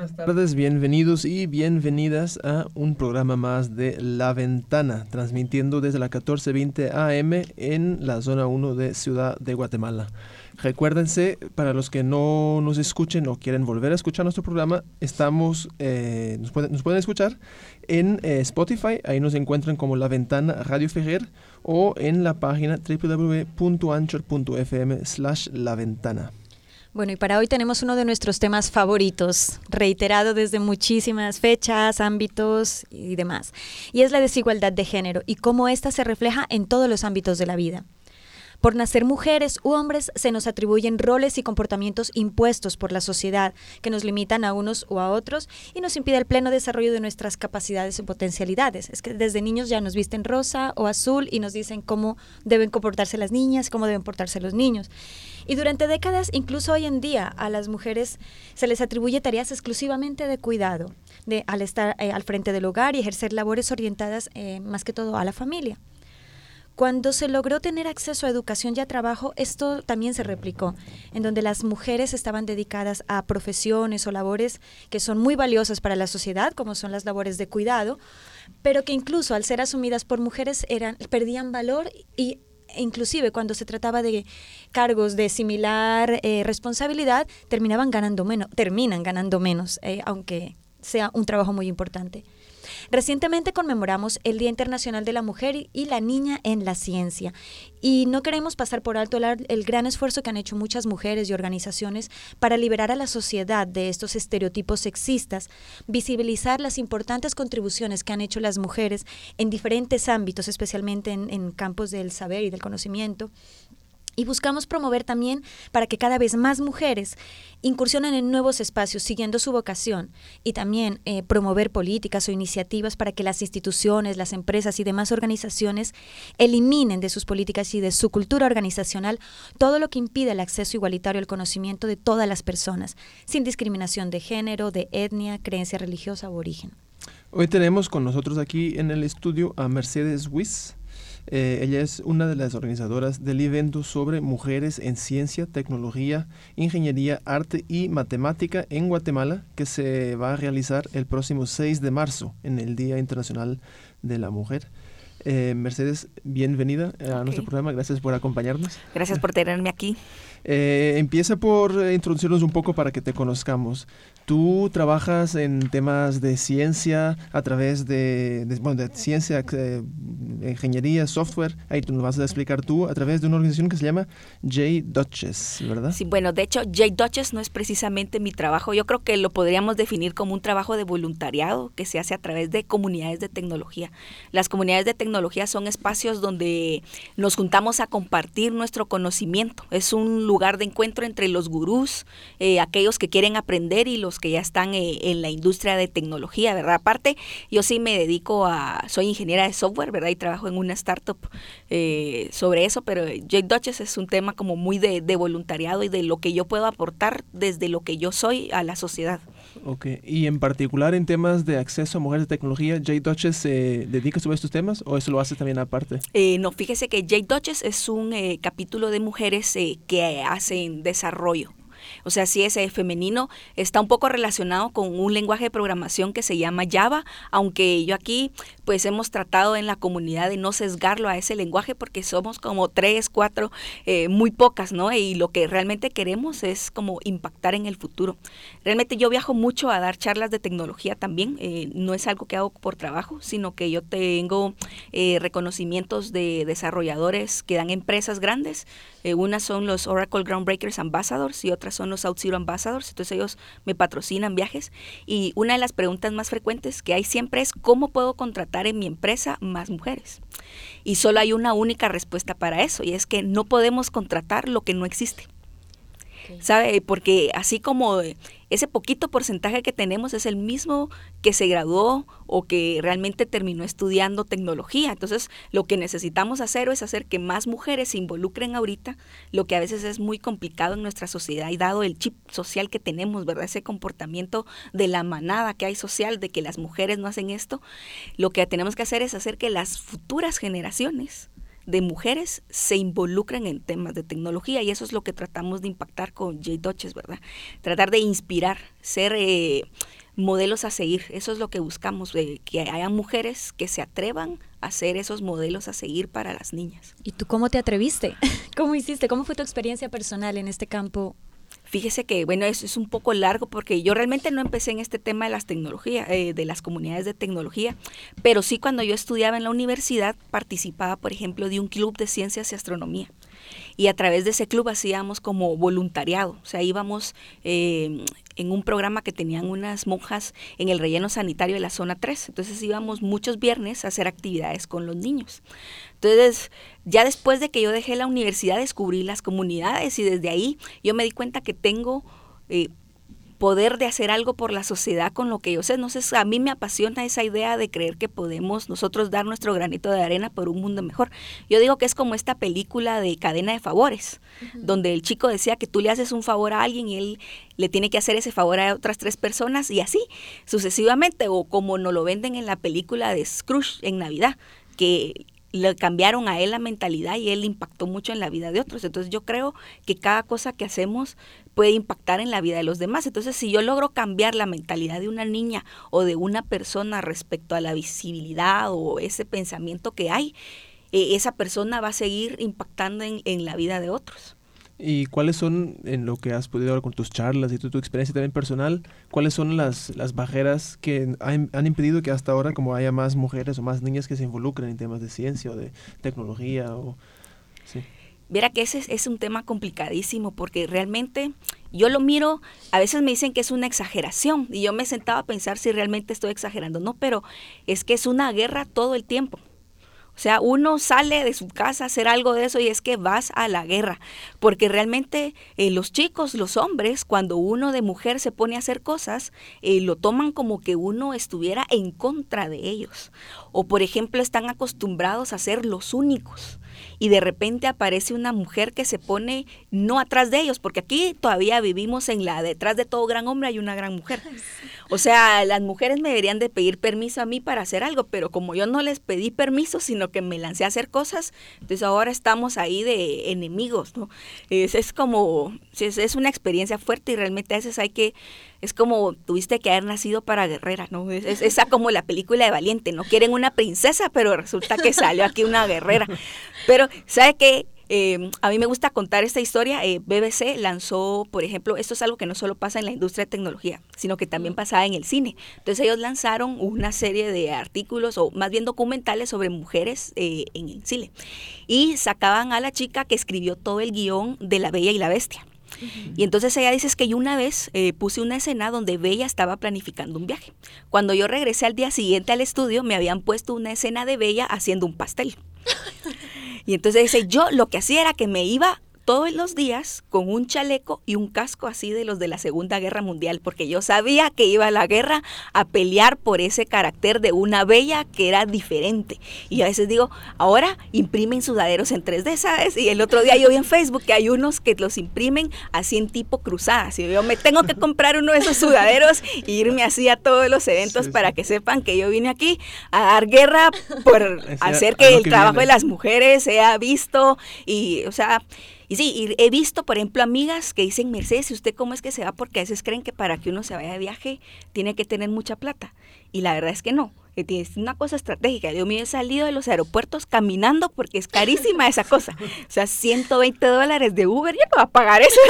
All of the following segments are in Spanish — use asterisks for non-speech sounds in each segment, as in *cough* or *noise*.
Buenas tardes, bienvenidos y bienvenidas a un programa más de La Ventana, transmitiendo desde la 1420 AM en la zona 1 de Ciudad de Guatemala. Recuérdense, para los que no nos escuchen o quieren volver a escuchar nuestro programa, estamos, eh, nos, pueden, escuchar en eh, Spotify, ahí nos encuentran como La Ventana Radio Ferrer o en la página www.anchor.fm slash La. Bueno, y para hoy tenemos uno de nuestros temas favoritos, reiterado desde muchísimas fechas, ámbitos y demás, y es la desigualdad de género y cómo ésta se refleja en todos los ámbitos de la vida. Por nacer mujeres u hombres se nos atribuyen roles y comportamientos impuestos por la sociedad que nos limitan a unos o a otros y nos impide el pleno desarrollo de nuestras capacidades y potencialidades. Es que desde niños ya nos visten rosa o azul y nos dicen cómo deben comportarse las niñas, cómo deben portarse los niños. Y durante décadas, incluso hoy en día, a las mujeres se les atribuye tareas exclusivamente de cuidado, de, al estar eh, al frente del hogar y ejercer labores orientadas eh, más que todo a la familia. Cuando se logró tener acceso a educación y a trabajo, esto también se replicó, en donde las mujeres estaban dedicadas a profesiones o labores que son muy valiosas para la sociedad, como son las labores de cuidado, pero que incluso al ser asumidas por mujeres eran, perdían valor y inclusive cuando se trataba de cargos de similar eh, responsabilidad, terminaban ganando menos, terminan ganando menos, eh, aunque sea un trabajo muy importante. Recientemente conmemoramos el Día Internacional de la Mujer y la Niña en la Ciencia. Y no queremos pasar por alto el, gran esfuerzo que han hecho muchas mujeres y organizaciones para liberar a la sociedad de estos estereotipos sexistas, visibilizar las importantes contribuciones que han hecho las mujeres en diferentes ámbitos, especialmente en campos del saber y del conocimiento y buscamos promover también para que cada vez más mujeres incursionen en nuevos espacios siguiendo su vocación y también eh, promover políticas o iniciativas para que las instituciones, las empresas y demás organizaciones eliminen de sus políticas y de su cultura organizacional todo lo que impide el acceso igualitario al conocimiento de todas las personas, sin discriminación de género, de etnia, creencia religiosa o origen. Hoy tenemos con nosotros aquí en el estudio a Mercedes Wiss. Eh, ella es una de las organizadoras del evento sobre mujeres en ciencia, tecnología, ingeniería, arte y matemática en Guatemala, que se va a realizar el próximo 6 de marzo, en el Día Internacional de la Mujer. Eh, Mercedes, bienvenida a nuestro programa. Gracias por acompañarnos. Gracias por tenerme aquí. Eh, empieza por introducirnos un poco para que te conozcamos. Tú trabajas en temas de ciencia a través de, bueno, de ciencia, eh, ingeniería, software. Ahí tú nos vas a explicar tú a través de una organización que se llama J-Dutches, ¿verdad? Sí, bueno, de hecho, J-Dutches no es precisamente mi trabajo. Yo creo que lo podríamos definir como un trabajo de voluntariado que se hace a través de comunidades de tecnología. Las comunidades de tecnología son espacios donde nos juntamos a compartir nuestro conocimiento. Es un lugar de encuentro entre los gurús, eh, aquellos que quieren aprender y los que ya están eh, en la industria de tecnología, ¿verdad? Aparte, yo sí me dedico a, soy ingeniera de software, ¿verdad? Trabajo en una startup eh, sobre eso, pero Jake Dutches es un tema como muy de, de voluntariado y de lo que yo puedo aportar desde lo que yo soy a la sociedad. Ok, y en particular en temas de acceso a mujeres de tecnología, Jay Dutches se dedica sobre estos temas o eso lo hace también aparte? Eh, no, fíjese que Jay Dutches es un eh, capítulo de mujeres eh, que hacen desarrollo O sea, si ese femenino está un poco relacionado con un lenguaje de programación que se llama Java, aunque yo aquí pues hemos tratado en la comunidad de no sesgarlo a ese lenguaje porque somos como tres, cuatro, eh, muy pocas, ¿no? Y lo que realmente queremos es como impactar en el futuro. Realmente yo viajo mucho a dar charlas de tecnología también, eh, no es algo que hago por trabajo, sino que yo tengo eh, reconocimientos de desarrolladores que dan empresas grandes. Unas son los Oracle Groundbreakers Ambassadors y otras son los OutZero Ambassadors. Entonces ellos me patrocinan viajes. Y una de las preguntas más frecuentes que hay siempre es cómo puedo contratar en mi empresa más mujeres. Y solo hay una única respuesta para eso y es que no podemos contratar lo que no existe. ¿Sabe? Porque así como ese poquito porcentaje que tenemos es el mismo que se graduó o que realmente terminó estudiando tecnología. Entonces, lo que necesitamos hacer es hacer que más mujeres se involucren ahorita, lo que a veces es muy complicado en nuestra sociedad y dado el chip social que tenemos, ¿verdad? Ese comportamiento de la manada que hay social, de que las mujeres no hacen esto, lo que tenemos que hacer es hacer que las futuras generaciones de mujeres se involucran en temas de tecnología y eso es lo que tratamos de impactar con J. Dodges, ¿verdad? Tratar de inspirar, ser eh, modelos a seguir. Eso es lo que buscamos, eh, que haya mujeres que se atrevan a ser esos modelos a seguir para las niñas. ¿Y tú cómo te atreviste? *laughs* ¿Cómo hiciste? ¿Cómo fue tu experiencia personal en este campo Fíjese que, bueno, es, es un poco largo porque yo realmente no empecé en este tema de las tecnologías, eh, de las comunidades de tecnología, pero sí cuando yo estudiaba en la universidad participaba, por ejemplo, de un club de ciencias y astronomía. Y a través de ese club hacíamos como voluntariado, o sea, íbamos eh, en un programa que tenían unas monjas en el relleno sanitario de la zona 3, entonces íbamos muchos viernes a hacer actividades con los niños. Entonces, ya después de que yo dejé la universidad, descubrí las comunidades y desde ahí yo me di cuenta que tengo... Eh, poder de hacer algo por la sociedad con lo que yo sé. No sé, a mí me apasiona esa idea de creer que podemos nosotros dar nuestro granito de arena por un mundo mejor. Yo digo que es como esta película de cadena de favores, donde el chico decía que tú le haces un favor a alguien y él le tiene que hacer ese favor a otras tres personas y así sucesivamente, o como nos lo venden en la película de Scrooge en Navidad, que le cambiaron a él la mentalidad y él impactó mucho en la vida de otros. Entonces yo creo que cada cosa que hacemos puede impactar en la vida de los demás. Entonces si yo logro cambiar la mentalidad de una niña o de una persona respecto a la visibilidad o ese pensamiento que hay, eh, esa persona va a seguir impactando en, en la vida de otros. ¿Y cuáles son, en lo que has podido hablar con tus charlas y tu, tu experiencia también personal, cuáles son las, las barreras que han, han, impedido que hasta ahora como haya más mujeres o más niñas que se involucren en temas de ciencia o de tecnología? O, sí. Verá que ese es un tema complicadísimo porque realmente yo lo miro, a veces me dicen que es una exageración y yo me sentaba a pensar si realmente estoy exagerando. No, pero es que es una guerra todo el tiempo. O sea, uno sale de su casa a hacer algo de eso y es que vas a la guerra, porque realmente eh, los chicos, los hombres, cuando uno de mujer se pone a hacer cosas, eh, lo toman como que uno estuviera en contra de ellos. O por ejemplo, están acostumbrados a ser los únicos y de repente aparece una mujer que se pone no atrás de ellos, porque aquí todavía vivimos en la detrás de todo gran hombre hay una gran mujer. *laughs* O sea, las mujeres me deberían de pedir permiso a mí para hacer algo, pero como yo no les pedí permiso, sino que me lancé a hacer cosas, entonces ahora estamos ahí de enemigos, ¿no? Es, es como, es, es una experiencia fuerte y realmente a veces hay que es como tuviste que haber nacido para guerrera, ¿no? Es, esa como la película de Valiente, no quieren una princesa, pero resulta que salió aquí una guerrera. Pero, ¿sabe qué? Eh, a mí me gusta contar esta historia. Eh, BBC lanzó, por ejemplo, esto es algo que no solo pasa en la industria de tecnología, sino que también pasaba en el cine. Entonces ellos lanzaron una serie de artículos, o más bien documentales sobre mujeres eh, en el cine. Y sacaban a la chica que escribió todo el guion de La Bella y la Bestia. Y entonces ella dice que yo una vez eh, puse una escena donde Bella estaba planificando un viaje. Cuando yo regresé al día siguiente al estudio, me habían puesto una escena de Bella haciendo un pastel. *laughs* y entonces dice, yo lo que hacía era que me iba todos los días con un chaleco y un casco así de los de la Segunda Guerra Mundial, porque yo sabía que iba a la guerra a pelear por ese carácter de una bella que era diferente. Y a veces digo, ahora imprimen sudaderos en 3D, ¿sabes? Y el otro día yo vi en Facebook que hay unos que los imprimen así en tipo cruzadas. Y yo me tengo que comprar uno de esos sudaderos e irme así a todos los eventos sí, para sí. que sepan que yo vine aquí a dar guerra por *laughs* hacer que el trabajo de las mujeres sea visto y, o sea, Y sí, he visto, por ejemplo, amigas que dicen, Mercedes, ¿y usted cómo es que se va? Porque a veces creen que para que uno se vaya de viaje tiene que tener mucha plata. Y la verdad es que no es una cosa estratégica. Yo me he salido de los aeropuertos caminando porque es carísima esa cosa. O sea, 120 dólares de Uber, yo no voy a pagar eso.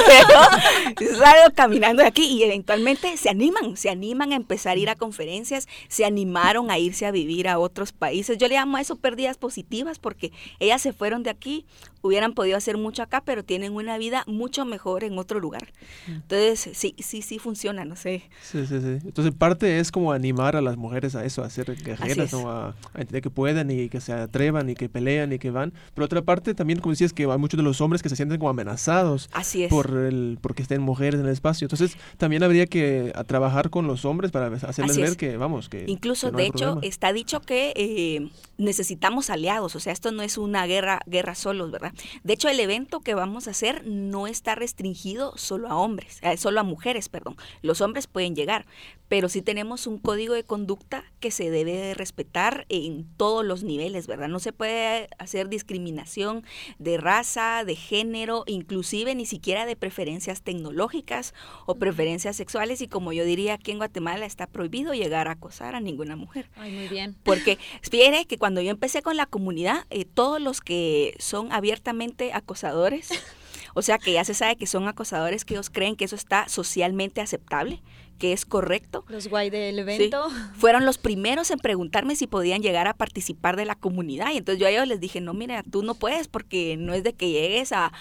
*laughs* Salgo caminando de aquí y eventualmente se animan, se animan a empezar a ir a conferencias, se animaron a irse a vivir a otros países. Yo le llamo a eso pérdidas positivas porque ellas se fueron de aquí, hubieran podido hacer mucho acá, pero tienen una vida mucho mejor en otro lugar. Entonces, sí, sí, sí funciona, no sé. Sí, sí, sí. Entonces, parte es como animar a las mujeres a eso, a hacer guerreras, a, que puedan y que se atrevan y que pelean y que van. Pero otra parte también, como decías, que hay muchos de los hombres que se sienten como amenazados Así por el porque estén mujeres en el espacio. Entonces, también habría que trabajar con los hombres para hacerles ver que, vamos, que... Incluso, de hecho, está dicho que eh, necesitamos aliados, o sea, esto no es una guerra, guerra solos, ¿verdad? De hecho, el evento que vamos a hacer no está restringido solo a hombres, eh, solo a mujeres, perdón. Los hombres pueden llegar, pero sí tenemos un código de conducta que se debe de respetar en todos los niveles, ¿verdad? No se puede hacer discriminación de raza, de género, inclusive ni siquiera de preferencias tecnológicas o preferencias sexuales y como yo diría aquí en Guatemala está prohibido llegar a acosar a ninguna mujer. Ay, muy bien. Porque fíjate que cuando yo empecé con la comunidad, eh, todos los que son abiertamente acosadores, *laughs* o sea que ya se sabe que son acosadores que ellos creen que eso está socialmente aceptable, que es correcto. Los guay del evento. fueron los primeros en preguntarme si podían llegar a participar de la comunidad. Y entonces yo a ellos les dije, no, mira, tú no puedes porque no es de que llegues a,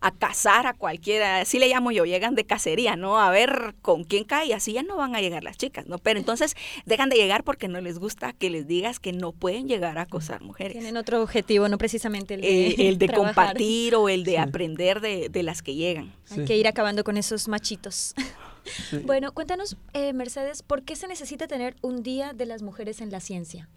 a cazar a cualquiera, así le llamo yo, llegan de cacería, ¿no? A ver con quién cae, así ya no van a llegar las chicas, ¿no? Pero entonces dejan de llegar porque no les gusta que les digas que no pueden llegar a acosar mujeres. Tienen otro objetivo, no precisamente el de, eh, el de compartir o el de aprender de, de, las que llegan. Hay que ir acabando con esos machitos. *laughs* Bueno, cuéntanos, eh, Mercedes, ¿por qué se necesita tener un Día de las Mujeres en la Ciencia?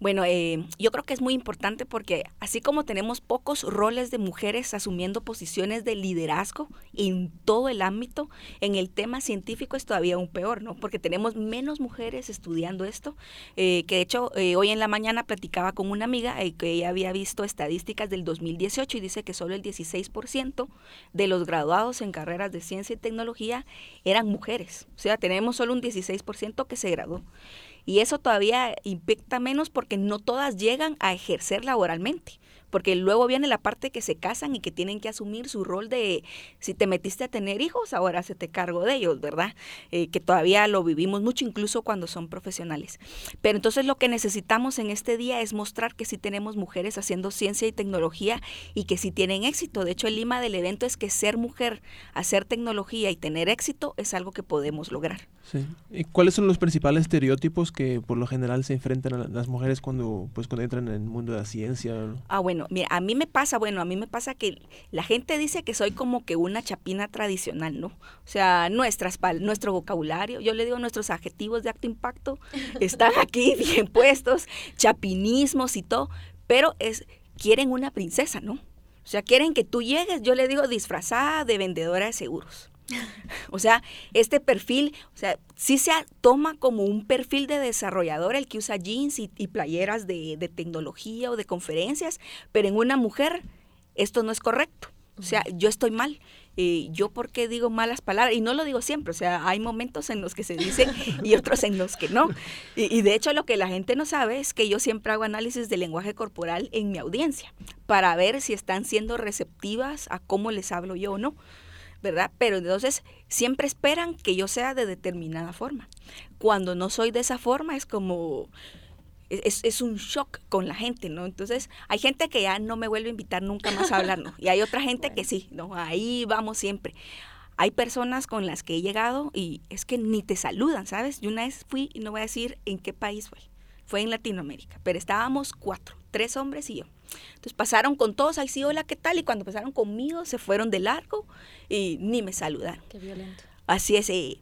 Bueno, eh, yo creo que es muy importante porque así como tenemos pocos roles de mujeres asumiendo posiciones de liderazgo en todo el ámbito, en el tema científico es todavía aún peor, ¿no? Porque tenemos menos mujeres estudiando esto, eh, que de hecho hoy en la mañana platicaba con una amiga que ella había visto estadísticas del 2018 y dice que solo el 16% de los graduados en carreras de ciencia y tecnología eran mujeres. O sea, tenemos solo un 16% que se graduó. Y eso todavía impacta menos porque no todas llegan a ejercer laboralmente porque luego viene la parte que se casan y que tienen que asumir su rol de, si te metiste a tener hijos, ahora se te cargo de ellos, ¿verdad? Eh, que todavía lo vivimos mucho, incluso cuando son profesionales. Pero entonces lo que necesitamos en este día es mostrar que sí tenemos mujeres haciendo ciencia y tecnología y que sí tienen éxito. De hecho, el lima del evento es que ser mujer, hacer tecnología y tener éxito es algo que podemos lograr. Sí. ¿Y cuáles son los principales estereotipos que por lo general se enfrentan a las mujeres cuando, pues, cuando entran en el mundo de la ciencia? Ah, bueno mira, a mí me pasa, bueno, a mí me pasa que la gente dice que soy como que una chapina tradicional, ¿no? O sea, nuestras, nuestro vocabulario, yo le digo nuestros adjetivos de acto impacto, *laughs* están aquí bien puestos, chapinismos y todo, pero es, quieren una princesa, ¿no? O sea, quieren que tú llegues, yo le digo disfrazada de vendedora de seguros. *laughs* O sea, este perfil, o sea, sí se toma como un perfil de desarrollador el que usa jeans y, playeras de, tecnología o de conferencias, pero en una mujer esto no es correcto. O sea, yo estoy mal. Eh, yo por qué digo malas palabras, y no lo digo siempre, o sea, hay momentos en los que se dice *laughs* y otros en los que no. Y, y, de hecho lo que la gente no sabe es que yo siempre hago análisis de lenguaje corporal en mi audiencia para ver si están siendo receptivas a cómo les hablo yo o no. ¿Verdad? Pero entonces siempre esperan que yo sea de determinada forma. Cuando no soy de esa forma es como, es, es, un shock con la gente, ¿no? Entonces, hay gente que ya no me vuelve a invitar nunca más a hablar, ¿no? Y hay otra gente que sí, ¿no? Ahí vamos siempre. Hay personas con las que he llegado y es que ni te saludan, ¿sabes? Yo una vez fui, y no voy a decir en qué país fue, fue en Latinoamérica, pero estábamos cuatro, tres hombres y yo. Entonces pasaron con todos, ay sí, hola, ¿qué tal? Y cuando pasaron conmigo se fueron de largo y ni me saludaron. Qué violento. Así es, eh,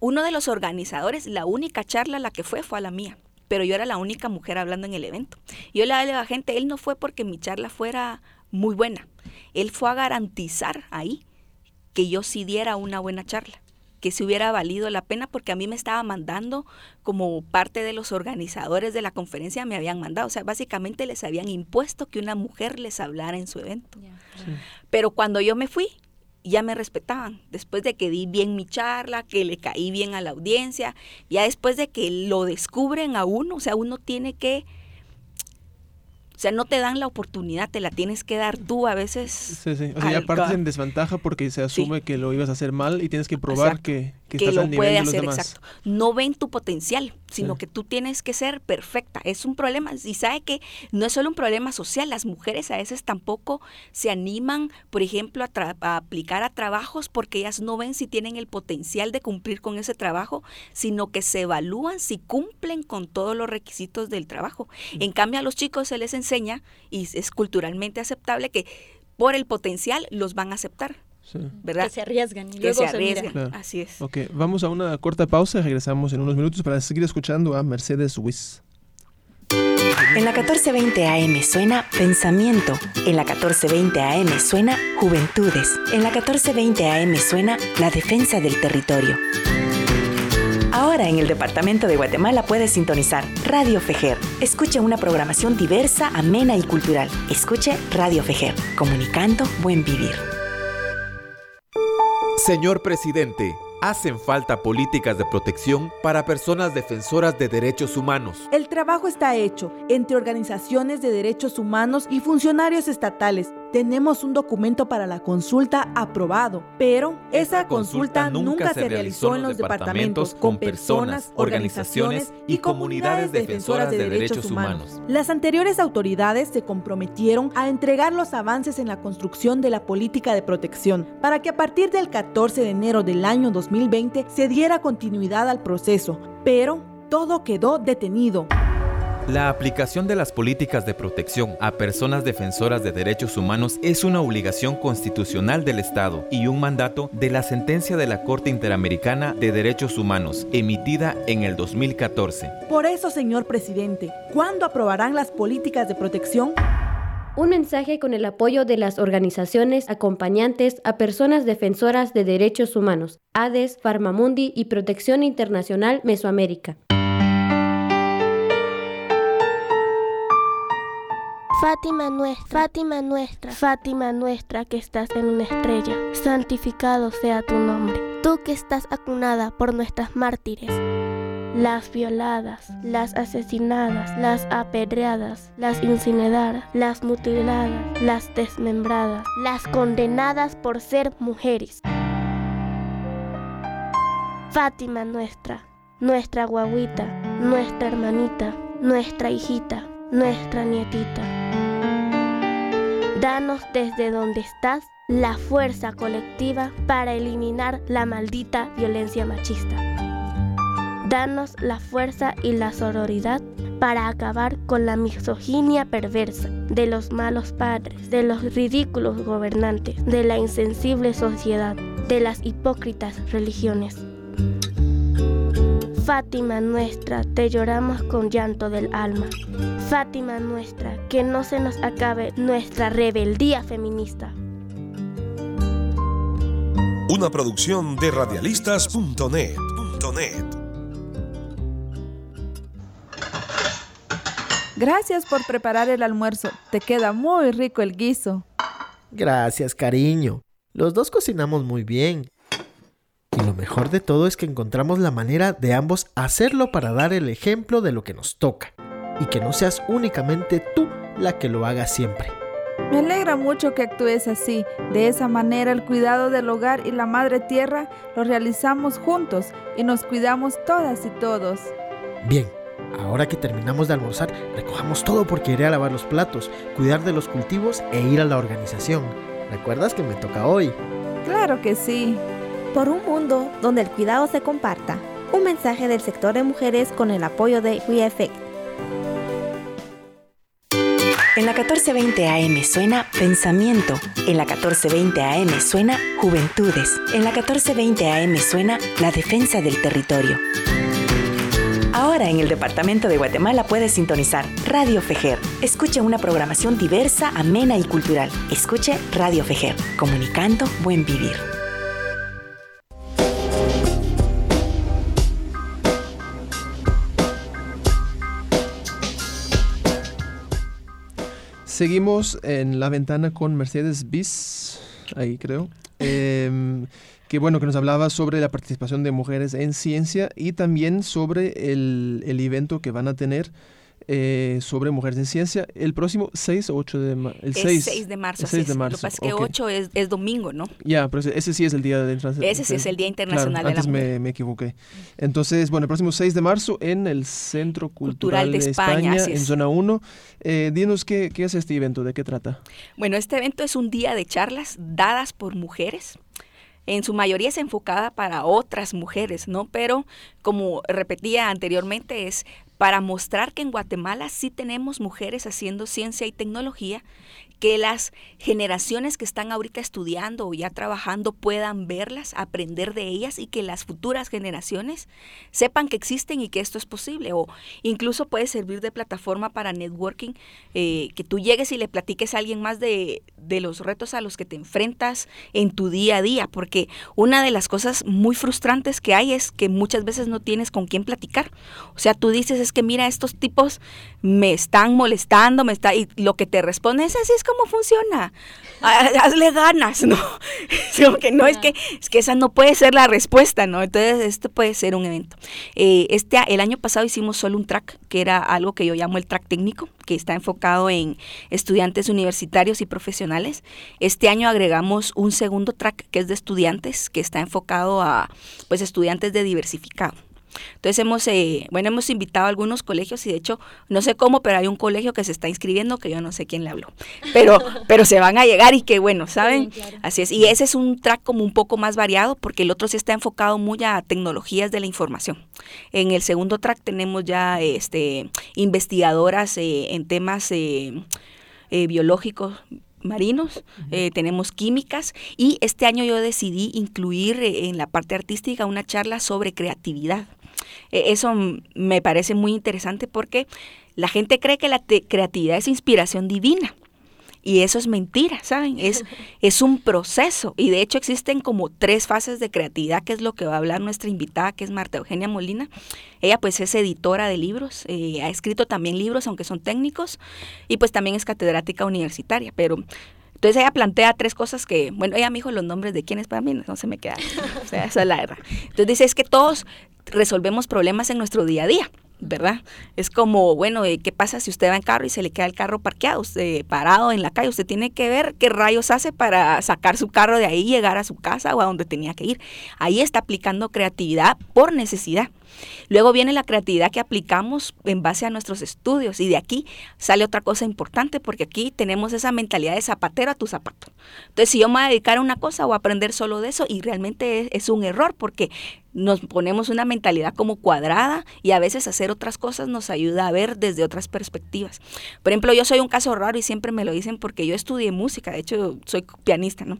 uno de los organizadores, la única charla a la que fue fue a la mía, pero yo era la única mujer hablando en el evento. Yo le dije a la gente, él no fue porque mi charla fuera muy buena, él fue a garantizar ahí que yo sí diera una buena charla. Que se hubiera valido la pena porque a mí me estaba mandando como parte de los organizadores de la conferencia me habían mandado, o sea, básicamente les habían impuesto que una mujer les hablara en su evento. Pero cuando yo me fui, ya me respetaban. Después de que di bien mi charla, que le caí bien a la audiencia, ya después de que lo descubren a uno, o sea, uno tiene que o sea, no te dan la oportunidad, te la tienes que dar tú a veces. Sí, sí. O sea, ya partes en desventaja porque se asume que lo ibas a hacer mal y tienes que probar que, que, lo al nivel de los hacer, exacto. No ven tu potencial, sino que tú tienes que ser perfecta. Es un problema. Y sabe que no es solo un problema social. Las mujeres a veces tampoco se animan, por ejemplo, a, aplicar a trabajos porque ellas no ven si tienen el potencial de cumplir con ese trabajo, sino que se evalúan si cumplen con todos los requisitos del trabajo. Mm. En cambio, a los chicos se les enseña y es culturalmente aceptable que por el potencial los van a aceptar. ¿Verdad? Que se arriesgan y que luego se arriesgan. Así es. Ok, vamos a una corta pausa y regresamos en unos minutos para seguir escuchando a Mercedes Wiss. En la 1420 AM suena Pensamiento. En la 1420 AM suena Juventudes. En la 1420 AM suena La Defensa del Territorio. Ahora en el Departamento de Guatemala puedes sintonizar Radio Fejer. Escuche una programación diversa, amena y cultural. Escuche Radio Fejer, comunicando buen vivir. Señor presidente, hacen falta políticas de protección para personas defensoras de derechos humanos. El trabajo está hecho entre organizaciones de derechos humanos y funcionarios estatales tenemos un documento para la consulta aprobado, pero esa, consulta, nunca se realizó en los departamentos con personas, organizaciones y comunidades defensoras de derechos humanos. Las anteriores autoridades se comprometieron a entregar los avances en la construcción de la política de protección para que a partir del 14 de enero del año 2020 se diera continuidad al proceso, pero todo quedó detenido. La aplicación de las políticas de protección a personas defensoras de derechos humanos es una obligación constitucional del Estado y un mandato de la sentencia de la Corte Interamericana de Derechos Humanos, emitida en el 2014. Por eso, señor presidente, ¿cuándo aprobarán las políticas de protección? Un mensaje con el apoyo de las organizaciones acompañantes a personas defensoras de derechos humanos, ADES, Farmamundi y Protección Internacional Mesoamérica. Fátima nuestra, Fátima nuestra, Fátima nuestra que estás en una estrella, santificado sea tu nombre. Tú que estás acunada por nuestras mártires, las violadas, las asesinadas, las apedreadas, las incineradas, las mutiladas, las desmembradas, las condenadas por ser mujeres. Fátima nuestra, nuestra guaguita, nuestra hermanita, nuestra hijita, nuestra nietita. Danos desde donde estás la fuerza colectiva para eliminar la maldita violencia machista. Danos la fuerza y la sororidad para acabar con la misoginia perversa de los malos padres, de los ridículos gobernantes, de la insensible sociedad, de las hipócritas religiones. Fátima nuestra, te lloramos con llanto del alma. Fátima nuestra, que no se nos acabe nuestra rebeldía feminista. Una producción de radialistas.net. Gracias por preparar el almuerzo. Te queda muy rico el guiso. Gracias, cariño. Los dos cocinamos muy bien. Y lo mejor de todo es que encontramos la manera de ambos hacerlo para dar el ejemplo de lo que nos toca y que no seas únicamente tú la que lo haga siempre. Me alegra mucho que actúes así. De esa manera el cuidado del hogar y la madre tierra lo realizamos juntos y nos cuidamos todas y todos. Bien, ahora que terminamos de almorzar, recojamos todo porque iré a lavar los platos, cuidar de los cultivos e ir a la organización. ¿Recuerdas que me toca hoy? Claro que sí. Por un mundo donde el cuidado se comparta. Un mensaje del sector de mujeres con el apoyo de WeEffect. En la 1420 AM suena Pensamiento. En la 1420 AM suena Juventudes. En la 1420 AM suena La Defensa del Territorio. Ahora en el Departamento de Guatemala puedes sintonizar Radio Fejer. Escuche una programación diversa, amena y cultural. Escuche Radio Fejer, comunicando buen vivir. Seguimos en la ventana con Mercedes Bis, ahí creo. Em, que bueno, que nos hablaba sobre la participación de mujeres en ciencia y también sobre el, el evento que van a tener eh, sobre mujeres en ciencia el próximo 6 o 8 de marzo. El 6, 6 de marzo. El 6 de marzo. Lo que pasa es que 8 es, es, domingo, ¿no? Ya, pero ese, sí es el Día de Internacional. Ese sí es el Día Internacional claro, de la antes me, me, equivoqué. Entonces, bueno, el próximo 6 de marzo en el Centro Cultural, Cultural de, España, España en Zona 1. Eh, dinos qué, qué es este evento, de qué trata. Bueno, este evento es un día de charlas dadas por mujeres en su mayoría es enfocada para otras mujeres, ¿no? Pero como repetía anteriormente, es para mostrar que en Guatemala sí tenemos mujeres haciendo ciencia y tecnología que las generaciones que están ahorita estudiando o ya trabajando puedan verlas, aprender de ellas y que las futuras generaciones sepan que existen y que esto es posible. O incluso puede servir de plataforma para networking, eh, que tú llegues y le platiques a alguien más de, de los retos a los que te enfrentas en tu día a día, porque una de las cosas muy frustrantes que hay es que muchas veces no tienes con quién platicar. O sea, tú dices, es que mira, estos tipos me están molestando, me está, y lo que te responde es así, es cómo funciona. Hazle ganas, ¿no? *laughs* Como que no, es que, es que esa no puede ser la respuesta, ¿no? Entonces, esto puede ser un evento. Eh, este, el año pasado hicimos solo un track, que era algo que yo llamo el track técnico, que está enfocado en estudiantes universitarios y profesionales. Este año agregamos un segundo track, que es de estudiantes, que está enfocado a, pues, estudiantes de diversificado. Entonces hemos, eh, bueno, hemos invitado a algunos colegios y de hecho, no sé cómo, pero hay un colegio que se está inscribiendo que yo no sé quién le habló, pero, *laughs* pero se van a llegar y qué bueno, ¿saben? Así es. Y ese es un track como un poco más variado porque el otro sí está enfocado muy a tecnologías de la información. En el segundo track tenemos ya este, investigadoras eh, en temas eh, biológicos, marinos, tenemos químicas y este año yo decidí incluir en la parte artística una charla sobre creatividad. E, eso me parece muy interesante porque la gente cree que la creatividad es inspiración divina. Y eso es mentira, ¿saben? Es, *laughs* es un proceso. Y de hecho existen como tres fases de creatividad, que es lo que va a hablar nuestra invitada, que es Marta Eugenia Molina. Ella pues es editora de libros, eh, ha escrito también libros, aunque son técnicos, y pues también es catedrática universitaria. Pero entonces ella plantea tres cosas que, bueno, ella me dijo los nombres de quiénes para mí, no se me queda. O sea, esa es la verdad. Entonces dice, es que todos resolvemos problemas en nuestro día a día. ¿verdad? Es como, bueno, eh, ¿qué pasa si usted va en carro y se le queda el carro parqueado, usted parado en la calle? Usted tiene que ver qué rayos hace para sacar su carro de ahí, llegar a su casa o a donde tenía que ir. Ahí está aplicando creatividad por necesidad. Luego viene la creatividad que aplicamos en base a nuestros estudios y de aquí sale otra cosa importante porque aquí tenemos esa mentalidad de zapatero a tu zapato. Entonces, si yo me voy a dedicar a una cosa o a aprender solo de eso y realmente es, un error porque nos ponemos una mentalidad como cuadrada y a veces hacer otras cosas nos ayuda a ver desde otras perspectivas. Por ejemplo, yo soy un caso raro y siempre me lo dicen porque yo estudié música, de hecho soy pianista, ¿no?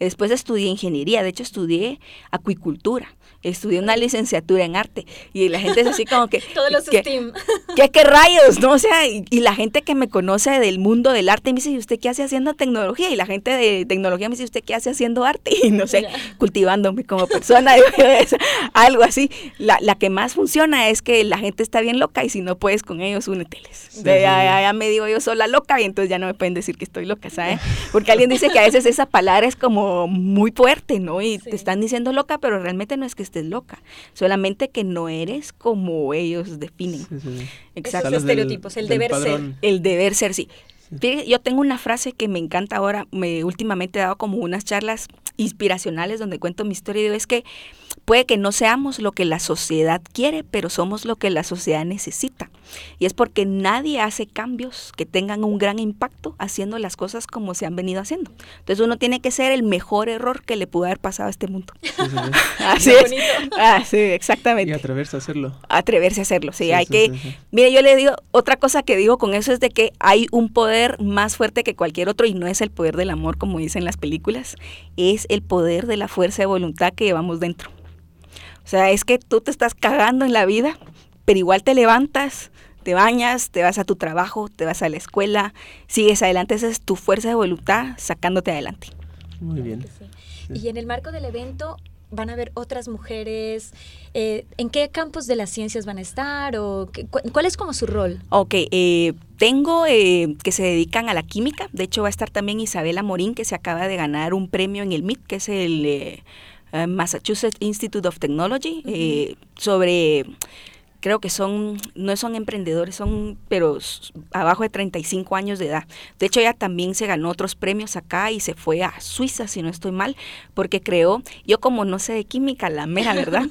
Después estudié ingeniería, de hecho estudié acuicultura estudié una licenciatura en arte y la gente es así como que... *laughs* Todos los que, STEAM. *laughs* ¿Qué, ¿Qué rayos? ¿No? O sea, y, la gente que me conoce del mundo del arte me dice, ¿y usted qué hace haciendo tecnología? Y la gente de tecnología me dice, ¿usted qué hace haciendo arte? *laughs* Y no sé, cultivándome como persona, algo así. La, la, que más funciona es que la gente está bien loca y si no puedes con ellos, úneteles. ya, me digo yo sola loca y entonces ya no me pueden decir que estoy loca, ¿sabes? Porque alguien dice que a veces esa palabra es como muy fuerte, ¿no? Y te están diciendo loca, pero realmente no es que estés loca, solamente que no eres como ellos definen. Exacto. Esos estereotipos, el deber ser. El deber ser, sí. Yo tengo una frase que me encanta ahora, me últimamente he dado como unas charlas inspiracionales donde cuento mi historia y digo, es que puede que no seamos lo que la sociedad quiere, pero somos lo que la sociedad necesita. Y es porque nadie hace cambios que tengan un gran impacto haciendo las cosas como se han venido haciendo. Entonces uno tiene que ser el mejor error que le pudo haber pasado a este mundo. *laughs* Así es. Ah, sí, exactamente. Y atreverse a hacerlo. Atreverse a hacerlo, sí. hay que... Mire, yo le digo, otra cosa que digo con eso es de que hay un poder más fuerte que cualquier otro y no es el poder del amor como dicen las películas, es el poder de la fuerza de voluntad que llevamos dentro. O sea, es que tú te estás cagando en la vida, pero igual te levantas, te bañas, te vas a tu trabajo, te vas a la escuela, sigues adelante, esa es tu fuerza de voluntad sacándote adelante. Muy bien. Y en el marco del evento, van a haber otras mujeres? Eh, ¿En qué campos de las ciencias van a estar? ¿O ¿Cuál es como su rol? Ok, eh, tengo eh, que se dedican a la química. De hecho, va a estar también Isabela Morín, que se acaba de ganar un premio en el MIT, que es el Massachusetts Institute of Technology, sobre creo que son, no son emprendedores, son, pero abajo de 35 años de edad. De hecho, ella también se ganó otros premios acá y se fue a Suiza, si no estoy mal, porque creó, yo como no sé de química, la mera verdad,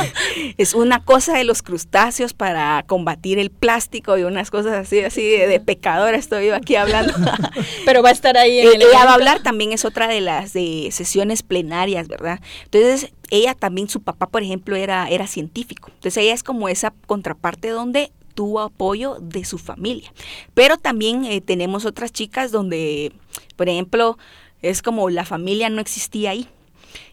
*laughs* es una cosa de los crustáceos para combatir el plástico y unas cosas así, así de, pecadora estoy yo aquí hablando. *laughs* pero va a estar ahí. En eh, ella va a hablar también, es otra de las de sesiones plenarias, ¿verdad? Entonces, ella también, su papá, por ejemplo, era, era científico. Entonces ella es como esa contraparte donde tuvo apoyo de su familia. Pero también eh, tenemos otras chicas donde, por ejemplo, es como la familia no existía ahí.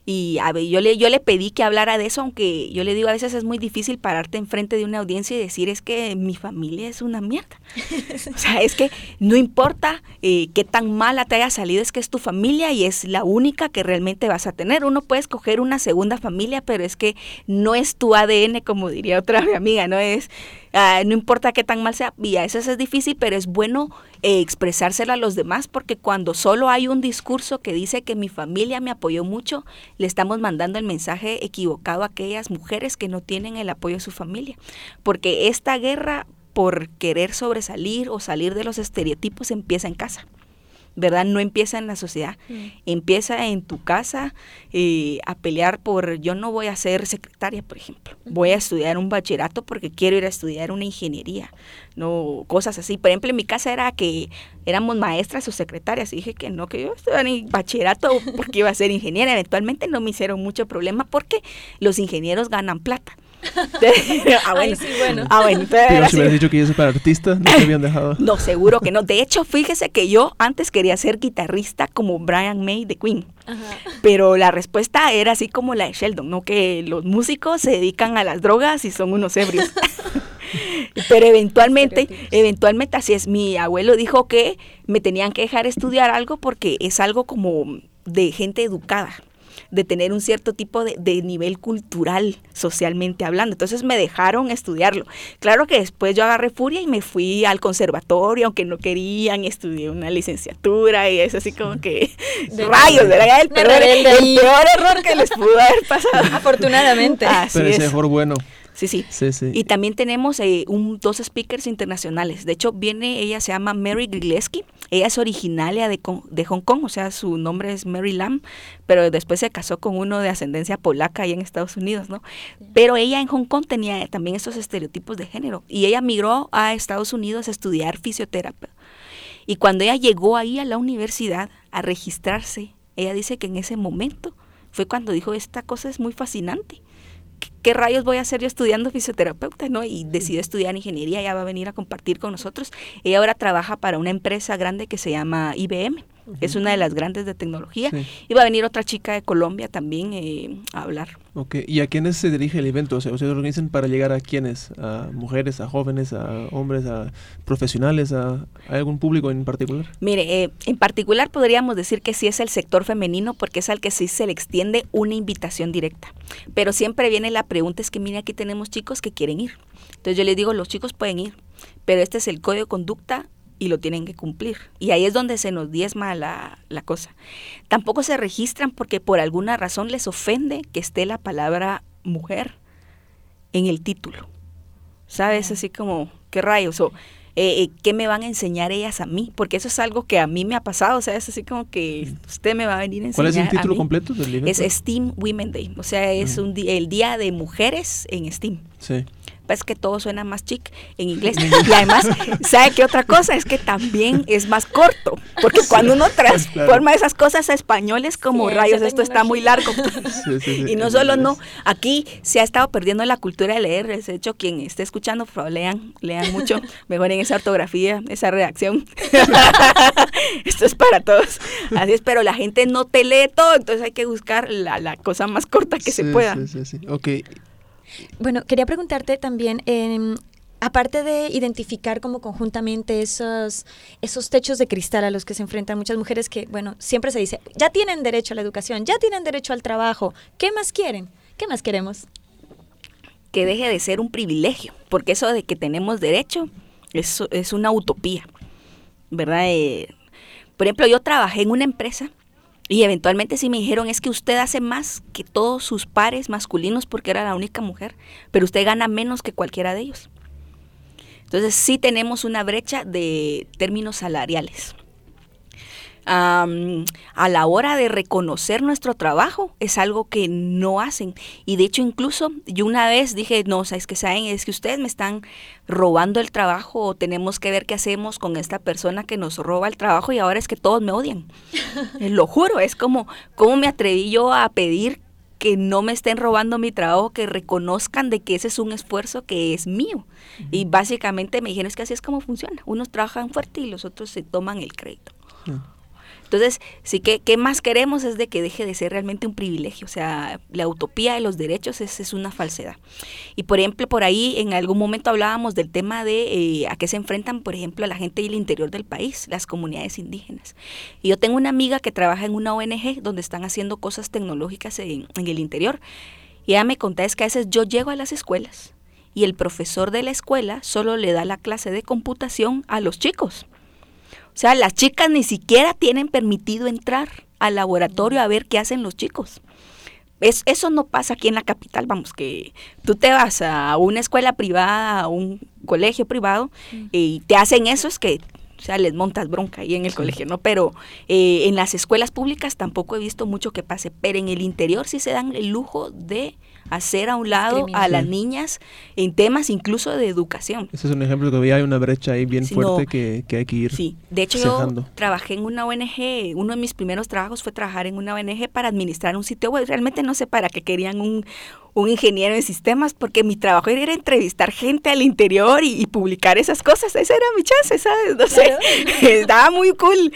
Y a ver, yo le, yo le pedí que hablara de eso, aunque yo le digo a veces es muy difícil pararte enfrente de una audiencia y decir es que mi familia es una mierda. *laughs* o sea, es que no importa eh, qué tan mala te haya salido, es que es tu familia y es la única que realmente vas a tener. Uno puede escoger una segunda familia, pero es que no es tu ADN, como diría otra *laughs* amiga, no es Ah, no importa qué tan mal sea, y a veces es difícil, pero es bueno eh, expresárselo a los demás porque cuando solo hay un discurso que dice que mi familia me apoyó mucho, le estamos mandando el mensaje equivocado a aquellas mujeres que no tienen el apoyo de su familia. Porque esta guerra por querer sobresalir o salir de los estereotipos empieza en casa. ¿Verdad? No empieza en la sociedad, mm. empieza en tu casa eh, a pelear por, yo no voy a ser secretaria, por ejemplo, voy a estudiar un bachillerato porque quiero ir a estudiar una ingeniería, no cosas así. Por ejemplo, en mi casa era que éramos maestras o secretarias y dije que no, que yo estudiara en bachillerato porque iba a ser ingeniera. Eventualmente no me hicieron mucho problema porque los ingenieros ganan plata. *laughs* ah, bueno. bueno. Ah, bueno. Pero si hubieras dicho que yo soy para artista, no te habían dejado. *laughs* No, seguro que no. De hecho, fíjese que yo antes quería ser guitarrista como Brian May de Queen. Pero la respuesta era así como la de Sheldon, ¿no? Que los músicos se dedican a las drogas y son unos ebrios. *laughs* Pero eventualmente, eventualmente así es. Mi abuelo dijo que me tenían que dejar estudiar algo porque es algo como de gente educada de tener un cierto tipo de, nivel cultural, socialmente hablando. Entonces me dejaron estudiarlo. Claro que después yo agarré furia y me fui al conservatorio, aunque no querían, estudié una licenciatura y es así como que *laughs* rayos, ¿verdad? El peor, el peor error que les pudo haber *laughs* pasado. Afortunadamente. Pero ese error bueno. Sí, sí. Y también tenemos eh, un, dos speakers internacionales. De hecho, viene, ella se llama Mary Gillespie. Ella es originaria de, de, Hong Kong, o sea, su nombre es Mary Lam, pero después se casó con uno de ascendencia polaca ahí en Estados Unidos, ¿no? Pero ella en Hong Kong tenía también estos estereotipos de género y ella migró a Estados Unidos a estudiar fisioterapia. Y cuando ella llegó ahí a la universidad a registrarse, ella dice que en ese momento fue cuando dijo, esta cosa es muy fascinante ¿qué rayos voy a hacer yo estudiando fisioterapeuta? ¿no? Y decidió estudiar ingeniería, ya va a venir a compartir con nosotros. Ella ahora trabaja para una empresa grande que se llama IBM es una de las grandes de tecnología. Y va a venir otra chica de Colombia también eh, a hablar. Ok, ¿y a quiénes se dirige el evento? O sea, ¿ustedes organizan para llegar a quiénes? ¿A mujeres, a jóvenes, a hombres, a profesionales, a, algún público en particular? Mire, eh, en particular podríamos decir que sí es el sector femenino porque es al que sí se le extiende una invitación directa. Pero siempre viene la pregunta, es que mire, aquí tenemos chicos que quieren ir. Entonces yo les digo, los chicos pueden ir, pero este es el código de conducta y lo tienen que cumplir. Y ahí es donde se nos diezma la, la, cosa. Tampoco se registran porque por alguna razón les ofende que esté la palabra mujer en el título. ¿Sabes? Así como, ¿qué rayos? O, eh, eh, ¿qué me van a enseñar ellas a mí? Porque eso es algo que a mí me ha pasado, o sea, es así como que usted me va a venir a enseñar. ¿Cuál es el título completo del libro? Es STEAM Women Day, o sea, es un el Día de Mujeres en STEAM. Sí es que todo suena más chic en inglés. Y además, ¿sabe qué otra cosa? Es que también es más corto, porque cuando uno transforma esas cosas a español es como rayos, esto está muy largo. y no solo no, aquí se ha estado perdiendo la cultura de leer, de hecho quien esté escuchando, lean, lean mucho, mejoren esa ortografía, esa redacción. *laughs* esto es para todos. Así es, pero la gente no te lee todo, entonces hay que buscar la, la cosa más corta que se pueda. Sí, sí, sí. Ok. Bueno, quería preguntarte también, aparte de identificar como conjuntamente esos, esos techos de cristal a los que se enfrentan muchas mujeres que, bueno, siempre se dice, ya tienen derecho a la educación, ya tienen derecho al trabajo, ¿qué más quieren? ¿Qué más queremos? Que deje de ser un privilegio, porque eso de que tenemos derecho es, es una utopía, ¿verdad? Eh, por ejemplo, yo trabajé en una empresa y eventualmente sí me dijeron, es que usted hace más que todos sus pares masculinos porque era la única mujer, pero usted gana menos que cualquiera de ellos. Entonces sí tenemos una brecha de términos salariales a la hora de reconocer nuestro trabajo es algo que no hacen. Y de hecho incluso yo una vez dije, no, ¿sabes que saben? Es que ustedes me están robando el trabajo o tenemos que ver qué hacemos con esta persona que nos roba el trabajo y ahora es que todos me odian. *laughs* Lo juro, es como, ¿cómo me atreví yo a pedir que no me estén robando mi trabajo, que reconozcan de que ese es un esfuerzo que es mío. Y básicamente me dijeron, es que así es como funciona. Unos trabajan fuerte y los otros se toman el crédito. Entonces, sí que, ¿qué más queremos? Es de que deje de ser realmente un privilegio. O sea, la utopía de los derechos es, es una falsedad. Y por ejemplo, por ahí en algún momento hablábamos del tema de eh, a qué se enfrentan, por ejemplo, la gente del interior del país, las comunidades indígenas. Y yo tengo una amiga que trabaja en una ONG donde están haciendo cosas tecnológicas en, en el interior. Y ella me contaba es que a veces yo llego a las escuelas y el profesor de la escuela solo le da la clase de computación a los chicos. O sea, las chicas ni siquiera tienen permitido entrar al laboratorio a ver qué hacen los chicos. Es, eso no pasa aquí en la capital, vamos, que tú te vas a una escuela privada, a un colegio privado y te hacen eso, es que o sea, les montas bronca ahí en el colegio, ¿no? Pero eh, en las escuelas públicas tampoco he visto mucho que pase, pero en el interior sí se dan el lujo de hacer a un lado a las niñas en temas incluso de educación. Ese es un ejemplo que todavía hay una brecha ahí bien fuerte que, que, hay que ir. Sí, de hecho yo trabajé en una ONG, uno de mis primeros trabajos fue trabajar en una ONG para administrar un sitio web. Realmente no sé para qué querían un, un ingeniero en sistemas, porque mi trabajo era entrevistar gente al interior y, publicar esas cosas. Esa era mi chance, ¿sabes? No sé, *laughs* estaba muy cool.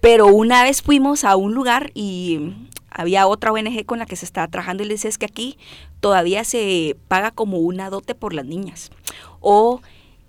Pero una vez fuimos a un lugar y había otra ONG con la que se estaba trabajando y le decía es que aquí todavía se paga como una dote por las niñas. O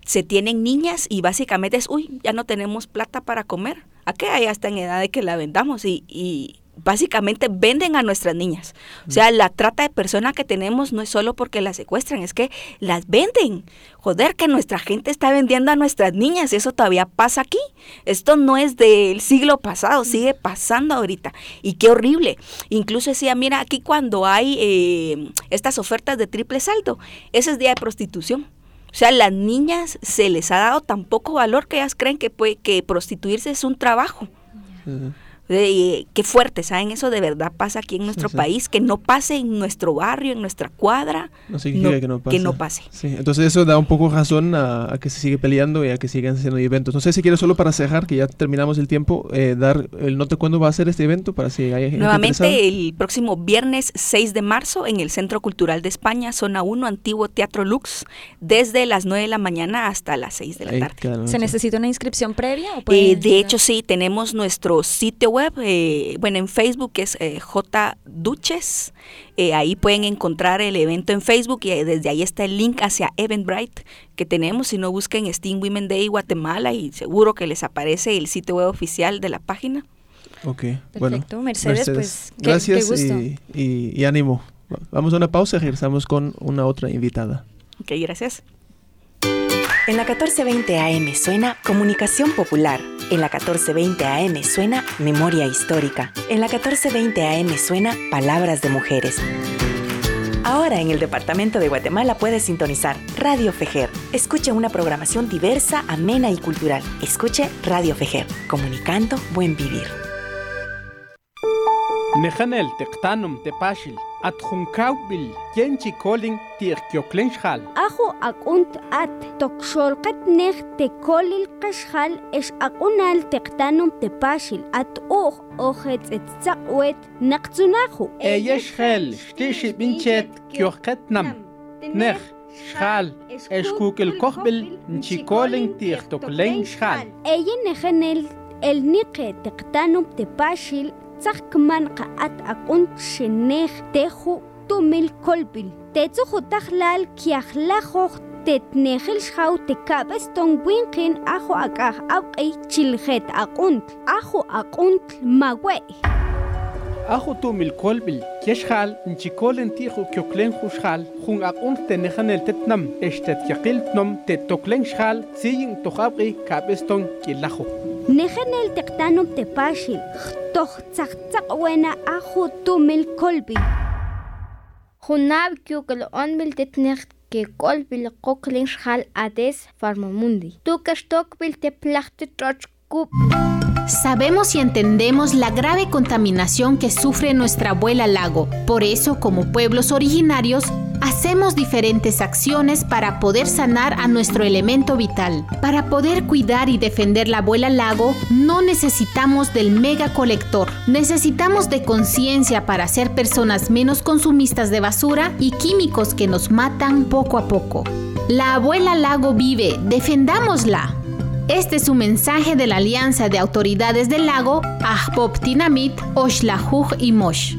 se tienen niñas y básicamente es, uy, ya no tenemos plata para comer. ¿A qué? Ya está en edad de que la vendamos y, y básicamente venden a nuestras niñas. O sea, la trata de personas que tenemos no es solo porque las secuestran, es que las venden. Joder, que nuestra gente está vendiendo a nuestras niñas, eso todavía pasa aquí. Esto no es del siglo pasado, sigue pasando ahorita. Y qué horrible. Incluso decía, mira, aquí cuando hay eh, estas ofertas de triple salto, ese es día de prostitución. O sea, las niñas se les ha dado tan poco valor que ellas creen que, puede, que prostituirse es un trabajo qué fuerte, ¿saben? Eso de verdad pasa aquí en nuestro país, que no pase en nuestro barrio, en nuestra cuadra. No significa que, no pase. Sí, entonces eso da un poco razón a, que se sigue peleando y a que sigan haciendo eventos. No sé si quieres solo para cerrar, que ya terminamos el tiempo, eh, dar el note cuándo va a ser este evento para si hay gente Nuevamente el próximo viernes 6 de marzo en el Centro Cultural de España, zona 1, Antiguo Teatro Lux, desde las 9 de la mañana hasta las 6 de la tarde. ¿Se necesita una inscripción previa? eh, de hecho, sí, tenemos nuestro sitio web, eh, bueno, en Facebook es eh, J Duches, eh, ahí pueden encontrar el evento en Facebook y desde ahí está el link hacia Eventbrite que tenemos, si no busquen Steam Women Day Guatemala y seguro que les aparece el sitio web oficial de la página. Ok, Perfecto. bueno. Mercedes, pues gracias Y, ánimo. Vamos a una pausa y regresamos con una otra invitada. Ok, gracias. En la 1420 AM suena Comunicación Popular. En la 1420 AM suena Memoria Histórica. En la 1420 AM suena Palabras de Mujeres. Ahora en el Departamento de Guatemala puedes sintonizar Radio Fejer. Escuche una programación diversa, amena y cultural. Escuche Radio Fejer, comunicando buen vivir. Nejanel tektanum tepashil, at junkawbil, yenchi kolin tirkioklen xal. Ajo akunt at, tokxolkat nej tekolil kaxal, ex akunal tektanum tepashil, at uj ojetz etzawet naqtsunajo. Eyes gel, shtishi binchet kiochketnam, nej. Schal, eskukil kohbil, nchikolin tirtoklen schal. Eyen nejanel el nike tektanum tepashil, tzahkman qa'at ak'un xenej teju tumil kolpil tetzuju tajlal kiajlajoj tetnejil xhaw tekabes ton winqin ajo akaj awqi chiljet aqunt ajo aqunt mawe ajo tumil kolbil yeshal nchikolen tijo kyoklen jushal jun aqunt tenejan el tetnam estet yakil tnom tetoklen shal siyin tohabqi kabeston kilajo nejenel tektanum tepashil toj tzaqtzaq wena ajo tumil kolbi Junab kyukal onbil tetnecht que kolbil qoklin shal ades farmamundi. Tu kastokbil te plachte trochkup. Sabemos y entendemos la grave contaminación que sufre nuestra abuela lago. Por eso, como pueblos originarios, hacemos diferentes acciones para poder sanar a nuestro elemento vital. Para poder cuidar y defender la abuela lago, no necesitamos del mega colector. Necesitamos de conciencia para ser personas menos consumistas de basura y químicos que nos matan poco a poco. La abuela lago vive, defendámosla. Este es un mensaje de la Alianza de Autoridades del Lago, Ahpop Tinamit, Oshlahuj y Mosh.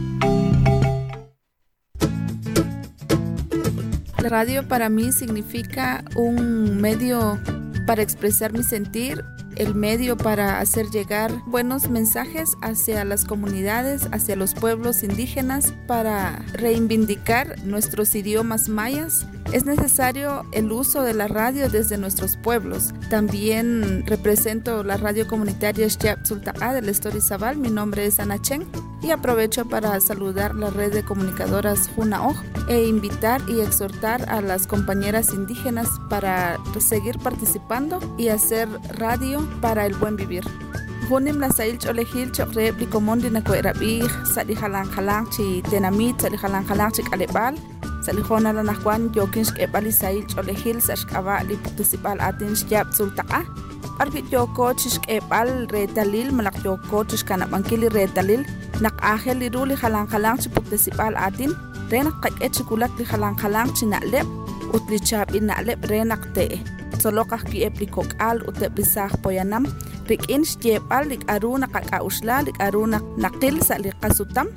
Radio para mí significa un medio para expresar mi sentir, el medio para hacer llegar buenos mensajes hacia las comunidades, hacia los pueblos indígenas, para reivindicar nuestros idiomas mayas. Es necesario el uso de la radio desde nuestros pueblos. También represento la radio comunitaria Sulta'a del Estori Zabal. Mi nombre es Ana Chen y aprovecho para saludar la red de comunicadoras Junaoj e invitar y exhortar a las compañeras indígenas para seguir participando y hacer radio para el buen vivir. Junim la sail plikomondi na kuerabih sali halang tenamit sali halang halang kalebal salijona lanajuan yokin xk'epalisayil ch'olejil sa xk'aba'li municipal atin xyab tzultaqa arbit yoko chixk'epal retalil malaq yoko chixkanab'ankili retalil naq ajel liru li jalan jalan chimunicipal atin. Re naq qak'et chikulak li jalan jalan china'leb ut li chap'il na'leb re naq te'e tzoloqaj ki'ep li kok'al uteb' li saj poyanam rik'in xyeb'al lik'aru naqak'auxla lik'aru naqil sa li qasutam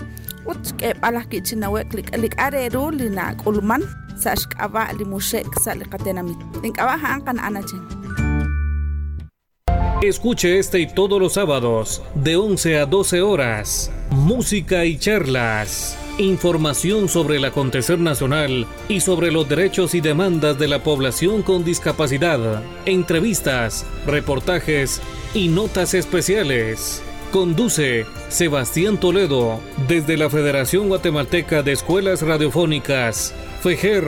Escuche este y todos los sábados de 11 a 12 horas. Música y charlas. Información sobre el acontecer nacional y sobre los derechos y demandas de la población con discapacidad. Entrevistas, reportajes y notas especiales. Conduce Sebastián Toledo desde la Federación Guatemalteca de Escuelas Radiofónicas. FEJER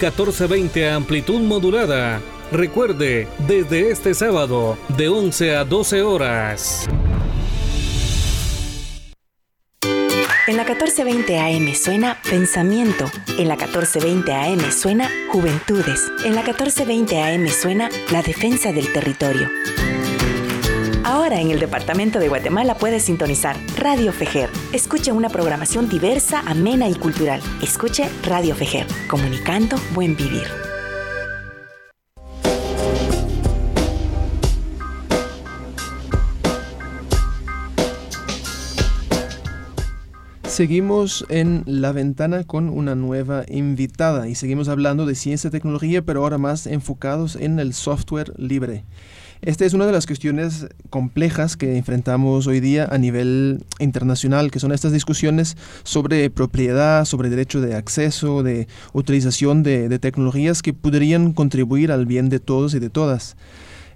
1420 amplitud modulada. Recuerde, desde este sábado, de 11 a 12 horas. En la 1420 AM suena Pensamiento. En la 1420 AM suena Juventudes. En la 1420 AM suena La Defensa del Territorio. Ahora en el Departamento de Guatemala puedes sintonizar Radio Fejer. Escuche una programación diversa, amena y cultural. Escuche Radio Fejer, comunicando buen vivir. Seguimos en la ventana con una nueva invitada y seguimos hablando de ciencia y tecnología, pero ahora más enfocados en el software libre. Esta es una de las cuestiones complejas que enfrentamos hoy día a nivel internacional, que son estas discusiones sobre propiedad, sobre derecho de acceso, de utilización de, tecnologías que podrían contribuir al bien de todos y de todas.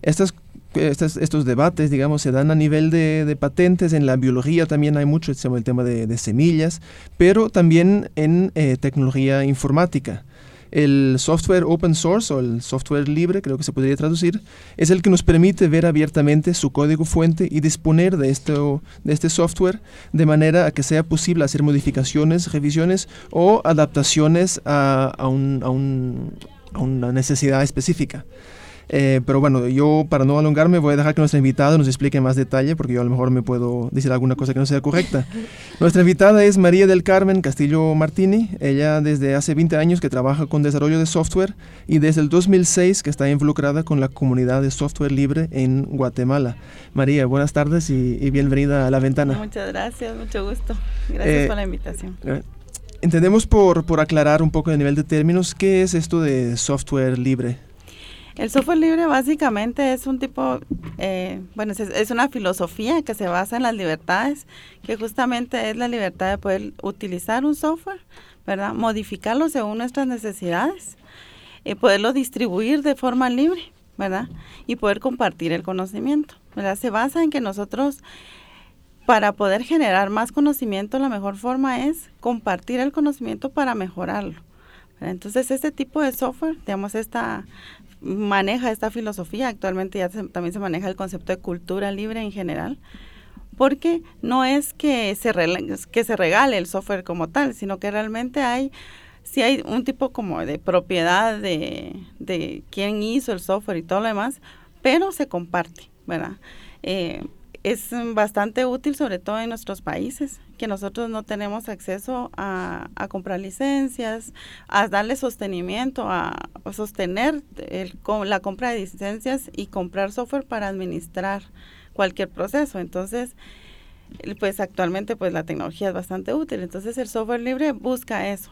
Estas estos, estos, debates, digamos, se dan a nivel de, patentes, en la biología también hay mucho, el tema de, de semillas, pero también en eh, tecnología informática. El software open source o el software libre, creo que se podría traducir, es el que nos permite ver abiertamente su código fuente y disponer de, esto, de este software de manera a que sea posible hacer modificaciones, revisiones o adaptaciones a, a, un, a, un, a una necesidad específica. Eh, pero bueno, yo para no alongarme voy a dejar que nuestra invitada nos explique más detalle porque yo a lo mejor me puedo decir alguna cosa que no sea correcta. *laughs* nuestra invitada es María del Carmen Castillo Martini. Ella desde hace 20 años que trabaja con desarrollo de software y desde el 2006 que está involucrada con la comunidad de software libre en Guatemala. María, buenas tardes y, y bienvenida a La Ventana. Muchas gracias, mucho gusto. Gracias Eh, por la invitación. Entendemos por, por aclarar un poco a nivel de términos, ¿qué es esto de software libre? El software libre básicamente es un tipo, eh, bueno, es, es, una filosofía que se basa en las libertades, que justamente es la libertad de poder utilizar un software, ¿verdad? Modificarlo según nuestras necesidades, y poderlo distribuir de forma libre, ¿verdad? Y poder compartir el conocimiento, ¿verdad? Se basa en que nosotros, para poder generar más conocimiento, la mejor forma es compartir el conocimiento para mejorarlo. Entonces, este tipo de software, digamos, esta maneja esta filosofía. Actualmente ya también se maneja el concepto de cultura libre en general, porque no es que se, que se regale el software como tal, sino que realmente hay, si hay un tipo como de propiedad de, de quién hizo el software y todo lo demás, pero se comparte, ¿verdad? Eh, es bastante útil, sobre todo en nuestros países, que nosotros no tenemos acceso a, comprar licencias, a darle sostenimiento, a, sostener el, la compra de licencias y comprar software para administrar cualquier proceso. Entonces, pues actualmente pues la tecnología es bastante útil. Entonces el software libre busca eso,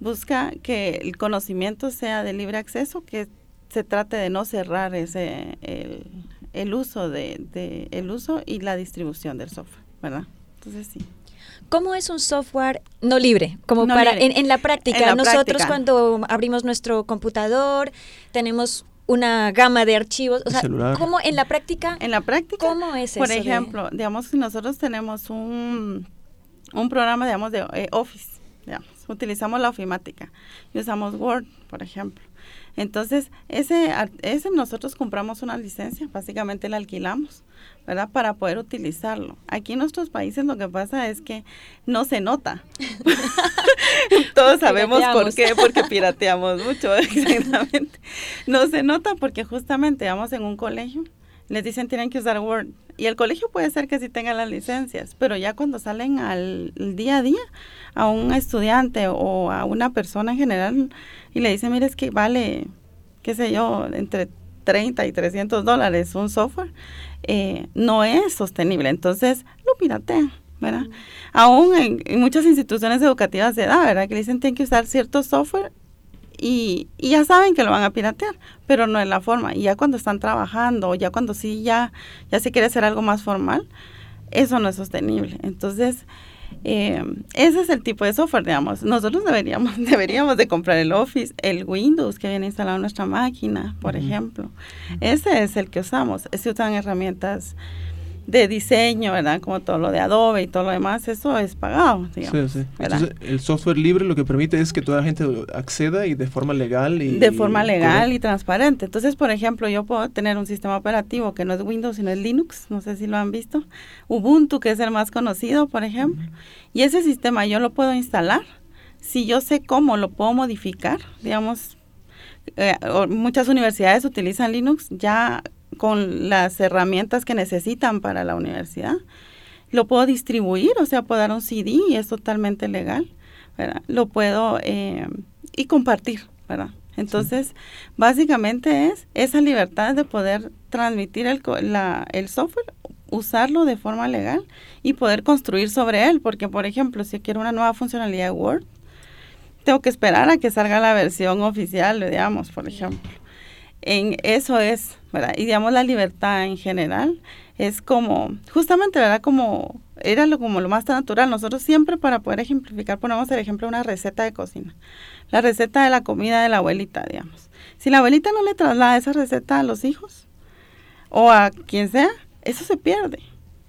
busca que el conocimiento sea de libre acceso, que se trate de no cerrar ese el, el uso de, el uso y la distribución del software, ¿verdad? Entonces sí. ¿Cómo es un software no libre? Como para En, la práctica, nosotros cuando abrimos nuestro computador tenemos una gama de archivos, o sea, ¿cómo en la práctica? En la práctica, ¿cómo es Por ejemplo, digamos si nosotros tenemos un, un programa, digamos, de eh, Office, digamos, utilizamos la ofimática y usamos Word, por ejemplo. Entonces, ese, ese nosotros compramos una licencia, básicamente la alquilamos, ¿verdad? Para poder utilizarlo. Aquí en nuestros países lo que pasa es que no se nota. *laughs* Todos sabemos por qué, porque pirateamos mucho, *laughs* exactamente. No se nota porque justamente vamos en un colegio, les dicen tienen que usar Word. Y el colegio puede ser que sí tenga las licencias, pero ya cuando salen al día a día, a un estudiante o a una persona en general, y le dice, mire, es que vale, qué sé yo, entre 30 y 300 dólares un software, eh, no es sostenible. Entonces, lo piratean, ¿verdad? Aún en, muchas instituciones educativas se da, ¿verdad? Que dicen, tienen que usar cierto software y, y, ya saben que lo van a piratear, pero no es la forma. Y ya cuando están trabajando, ya cuando sí ya, ya se quiere hacer algo más formal, eso no es sostenible. Entonces, eh, ese es el tipo de software, digamos. Nosotros deberíamos, *laughs* deberíamos de comprar el Office, el Windows que viene instalado en nuestra máquina, por ejemplo. Ese es el que usamos. Se usan herramientas de diseño, ¿verdad? Como todo lo de Adobe y todo lo demás, eso es pagado, digamos. Sí, sí. Entonces, el software libre lo que permite es que toda la gente acceda y de forma legal y... De forma legal y transparente. Entonces, por ejemplo, yo puedo tener un sistema operativo que no es Windows, sino es Linux, no sé si lo han visto. Ubuntu, que es el más conocido, por ejemplo. Y ese sistema yo lo puedo instalar. Si yo sé cómo lo puedo modificar, digamos, eh, muchas universidades utilizan Linux ya con las herramientas que necesitan para la universidad. Lo puedo distribuir, o sea, puedo dar un CD y es totalmente legal. Lo puedo eh, y compartir, ¿verdad? Entonces, básicamente es esa libertad de poder transmitir el, la, el software, usarlo de forma legal y poder construir sobre él, porque por ejemplo, si quiero una nueva funcionalidad de Word, tengo que esperar a que salga la versión oficial, digamos, por ejemplo en eso es, ¿verdad? Y digamos la libertad en general es como, justamente, ¿verdad? Como era lo, como lo más natural. Nosotros siempre para poder ejemplificar ponemos el ejemplo de una receta de cocina. La receta de la comida de la abuelita, digamos. Si la abuelita no le traslada esa receta a los hijos o a quien sea, eso se pierde,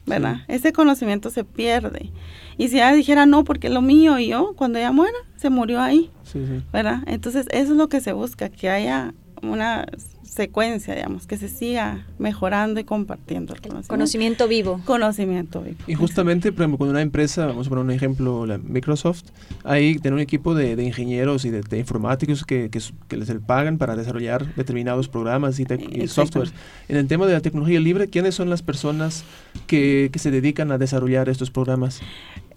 ¿verdad? Ese conocimiento se pierde. Y si ella dijera no, porque es lo mío y yo, cuando ella muera, se murió ahí, ¿verdad? Entonces, eso es lo que se busca, que haya una secuencia, digamos, que se siga mejorando y compartiendo el conocimiento. Conocimiento vivo. Conocimiento vivo. Y justamente, por ejemplo, cuando una empresa, vamos a poner un ejemplo, la Microsoft, ahí tiene un equipo de, ingenieros y de, informáticos que, que, les pagan para desarrollar determinados programas y, y softwares. En el tema de la tecnología libre, ¿quiénes son las personas que, que se dedican a desarrollar estos programas?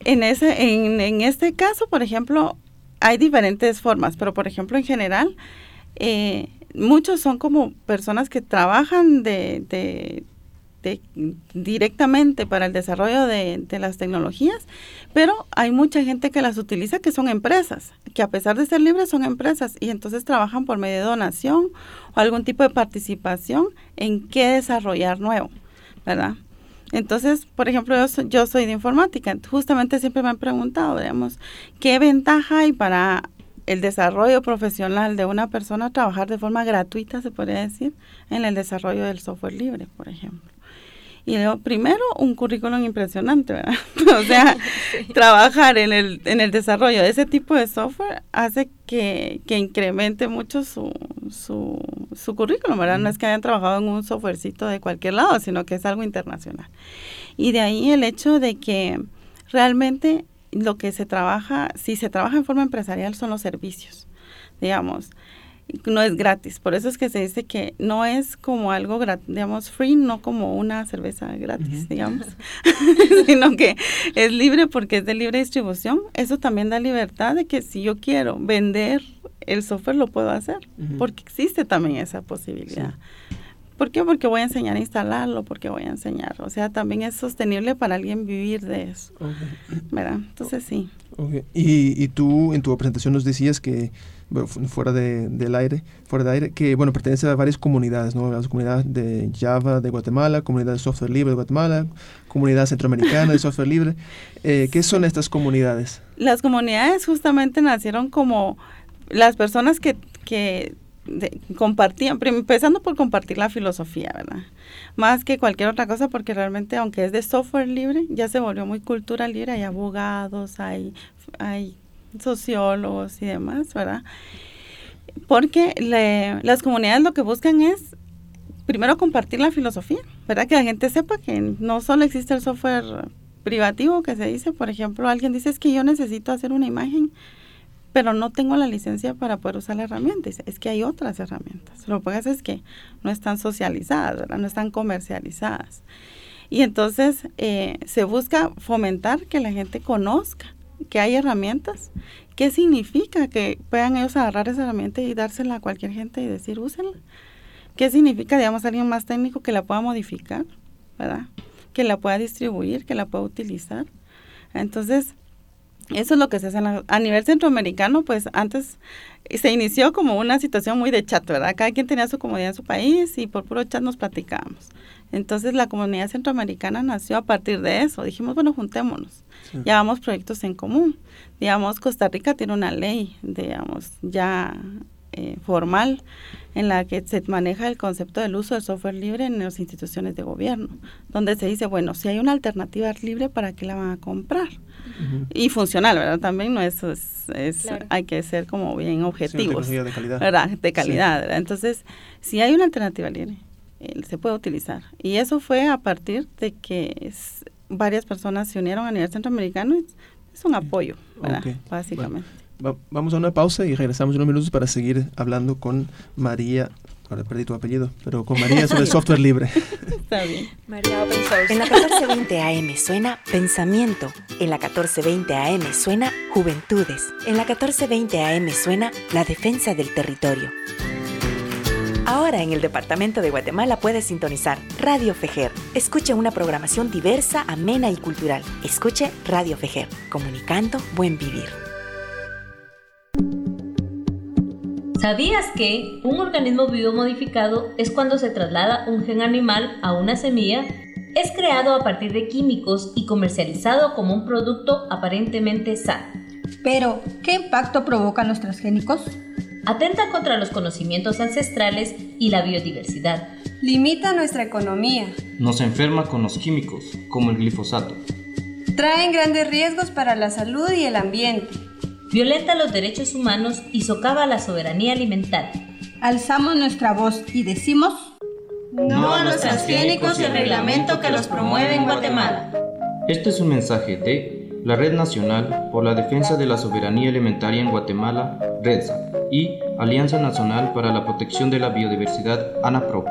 En, ese, en, en este caso, por ejemplo, hay diferentes formas, pero por ejemplo, en general, eh, muchos son como personas que trabajan de, directamente para el desarrollo de, las tecnologías, pero hay mucha gente que las utiliza que son empresas, que a pesar de ser libres son empresas y entonces trabajan por medio de donación o algún tipo de participación en qué desarrollar nuevo, ¿verdad? Entonces, por ejemplo, yo, yo soy de informática, justamente siempre me han preguntado, digamos, ¿qué ventaja hay para el desarrollo profesional de una persona trabajar de forma gratuita, se podría decir, en el desarrollo del software libre, por ejemplo. Y luego, primero, un currículum impresionante, ¿verdad? *laughs* o sea, *laughs* trabajar en el, en el desarrollo de ese tipo de software hace que, que incremente mucho su, su, su currículum, ¿verdad? No es que hayan trabajado en un softwarecito de cualquier lado, sino que es algo internacional. Y de ahí el hecho de que realmente lo que se trabaja, si se trabaja en forma empresarial, son los servicios, digamos. No es gratis, por eso es que se dice que no es como algo, digamos, free, no como una cerveza gratis, digamos, *laughs* *laughs* sino que es libre porque es de libre distribución. Eso también da libertad de que si yo quiero vender el software, lo puedo hacer, porque existe también esa posibilidad. ¿Por qué? Porque voy a enseñar a instalarlo, porque voy a enseñar. O sea, también es sostenible para alguien vivir de eso. ¿Verdad? Entonces sí. Y, y, tú en tu presentación nos decías que, fuera de, del aire, fuera de aire, que bueno, pertenece a varias comunidades, ¿no? La comunidad de Java de Guatemala, comunidad de software libre de Guatemala, comunidad centroamericana de software libre. Eh, *laughs* ¿Qué son estas comunidades? Las comunidades justamente nacieron como las personas que, que compartían, empezando por compartir la filosofía, ¿verdad? Más que cualquier otra cosa, porque realmente, aunque es de software libre, ya se volvió muy cultura libre, hay abogados, hay, hay sociólogos y demás, ¿verdad? Porque las comunidades lo que buscan es, primero, compartir la filosofía, ¿verdad? Que la gente sepa que no solo existe el software privativo que se dice, por ejemplo, alguien dice es que yo necesito hacer una imagen, pero no tengo la licencia para poder usar la herramienta. Es que hay otras herramientas. Lo que pasa es que no están socializadas, no están comercializadas. Y entonces eh, se busca fomentar que la gente conozca que hay herramientas. ¿Qué significa que puedan ellos agarrar esa herramienta y dársela a cualquier gente y decir, úsenla? ¿Qué significa, digamos, alguien más técnico que la pueda modificar, ¿verdad? Que la pueda distribuir, que la pueda utilizar. Entonces, eso es lo que se hace a nivel centroamericano, pues antes se inició como una situación muy de chat, ¿verdad? Cada quien tenía su comodidad en su país y por puro chat nos platicábamos. Entonces la comunidad centroamericana nació a partir de eso. Dijimos, bueno, juntémonos, llevamos proyectos en común. Digamos, Costa Rica tiene una ley, digamos, ya eh, formal en la que se maneja el concepto del uso del software libre en las instituciones de gobierno, donde se dice, bueno, si hay una alternativa libre, ¿para qué la van a comprar? Y funcional, ¿verdad? También no es, es, hay que ser como bien objetivos. de calidad. ¿verdad? De calidad, Entonces, si hay una alternativa libre, se puede utilizar. Y eso fue a partir de que varias personas se unieron a nivel centroamericano. Es un apoyo, ¿verdad? Básicamente vamos a una pausa y regresamos unos minutos para seguir hablando con María. Ahora perdí tu apellido, pero con María sobre *laughs* software libre. Está bien. María En la 1420 AM suena Pensamiento. En la 1420 AM suena Juventudes. En la 1420 AM suena La Defensa del Territorio. Ahora en el Departamento de Guatemala puedes sintonizar Radio Fejer. Escuche una programación diversa, amena y cultural. Escuche Radio Fejer, comunicando buen vivir. ¿Sabías que un organismo vivo modificado es cuando se traslada un gen animal a una semilla? Es creado a partir de químicos y comercializado como un producto aparentemente sano. Pero, ¿qué impacto provocan los transgénicos? Atenta contra los conocimientos ancestrales y la biodiversidad. Limita nuestra economía. Nos enferma con los químicos, como el glifosato. Traen grandes riesgos para la salud y el ambiente violenta los derechos humanos y socava la soberanía alimentaria. Alzamos nuestra voz y decimos no a los transgénicos y el reglamento que los promueve en Guatemala. Este es un mensaje de la Red Nacional por la Defensa de la Soberanía Alimentaria en Guatemala, REDSA, y Alianza Nacional para la Protección de la Biodiversidad, ANAPRO.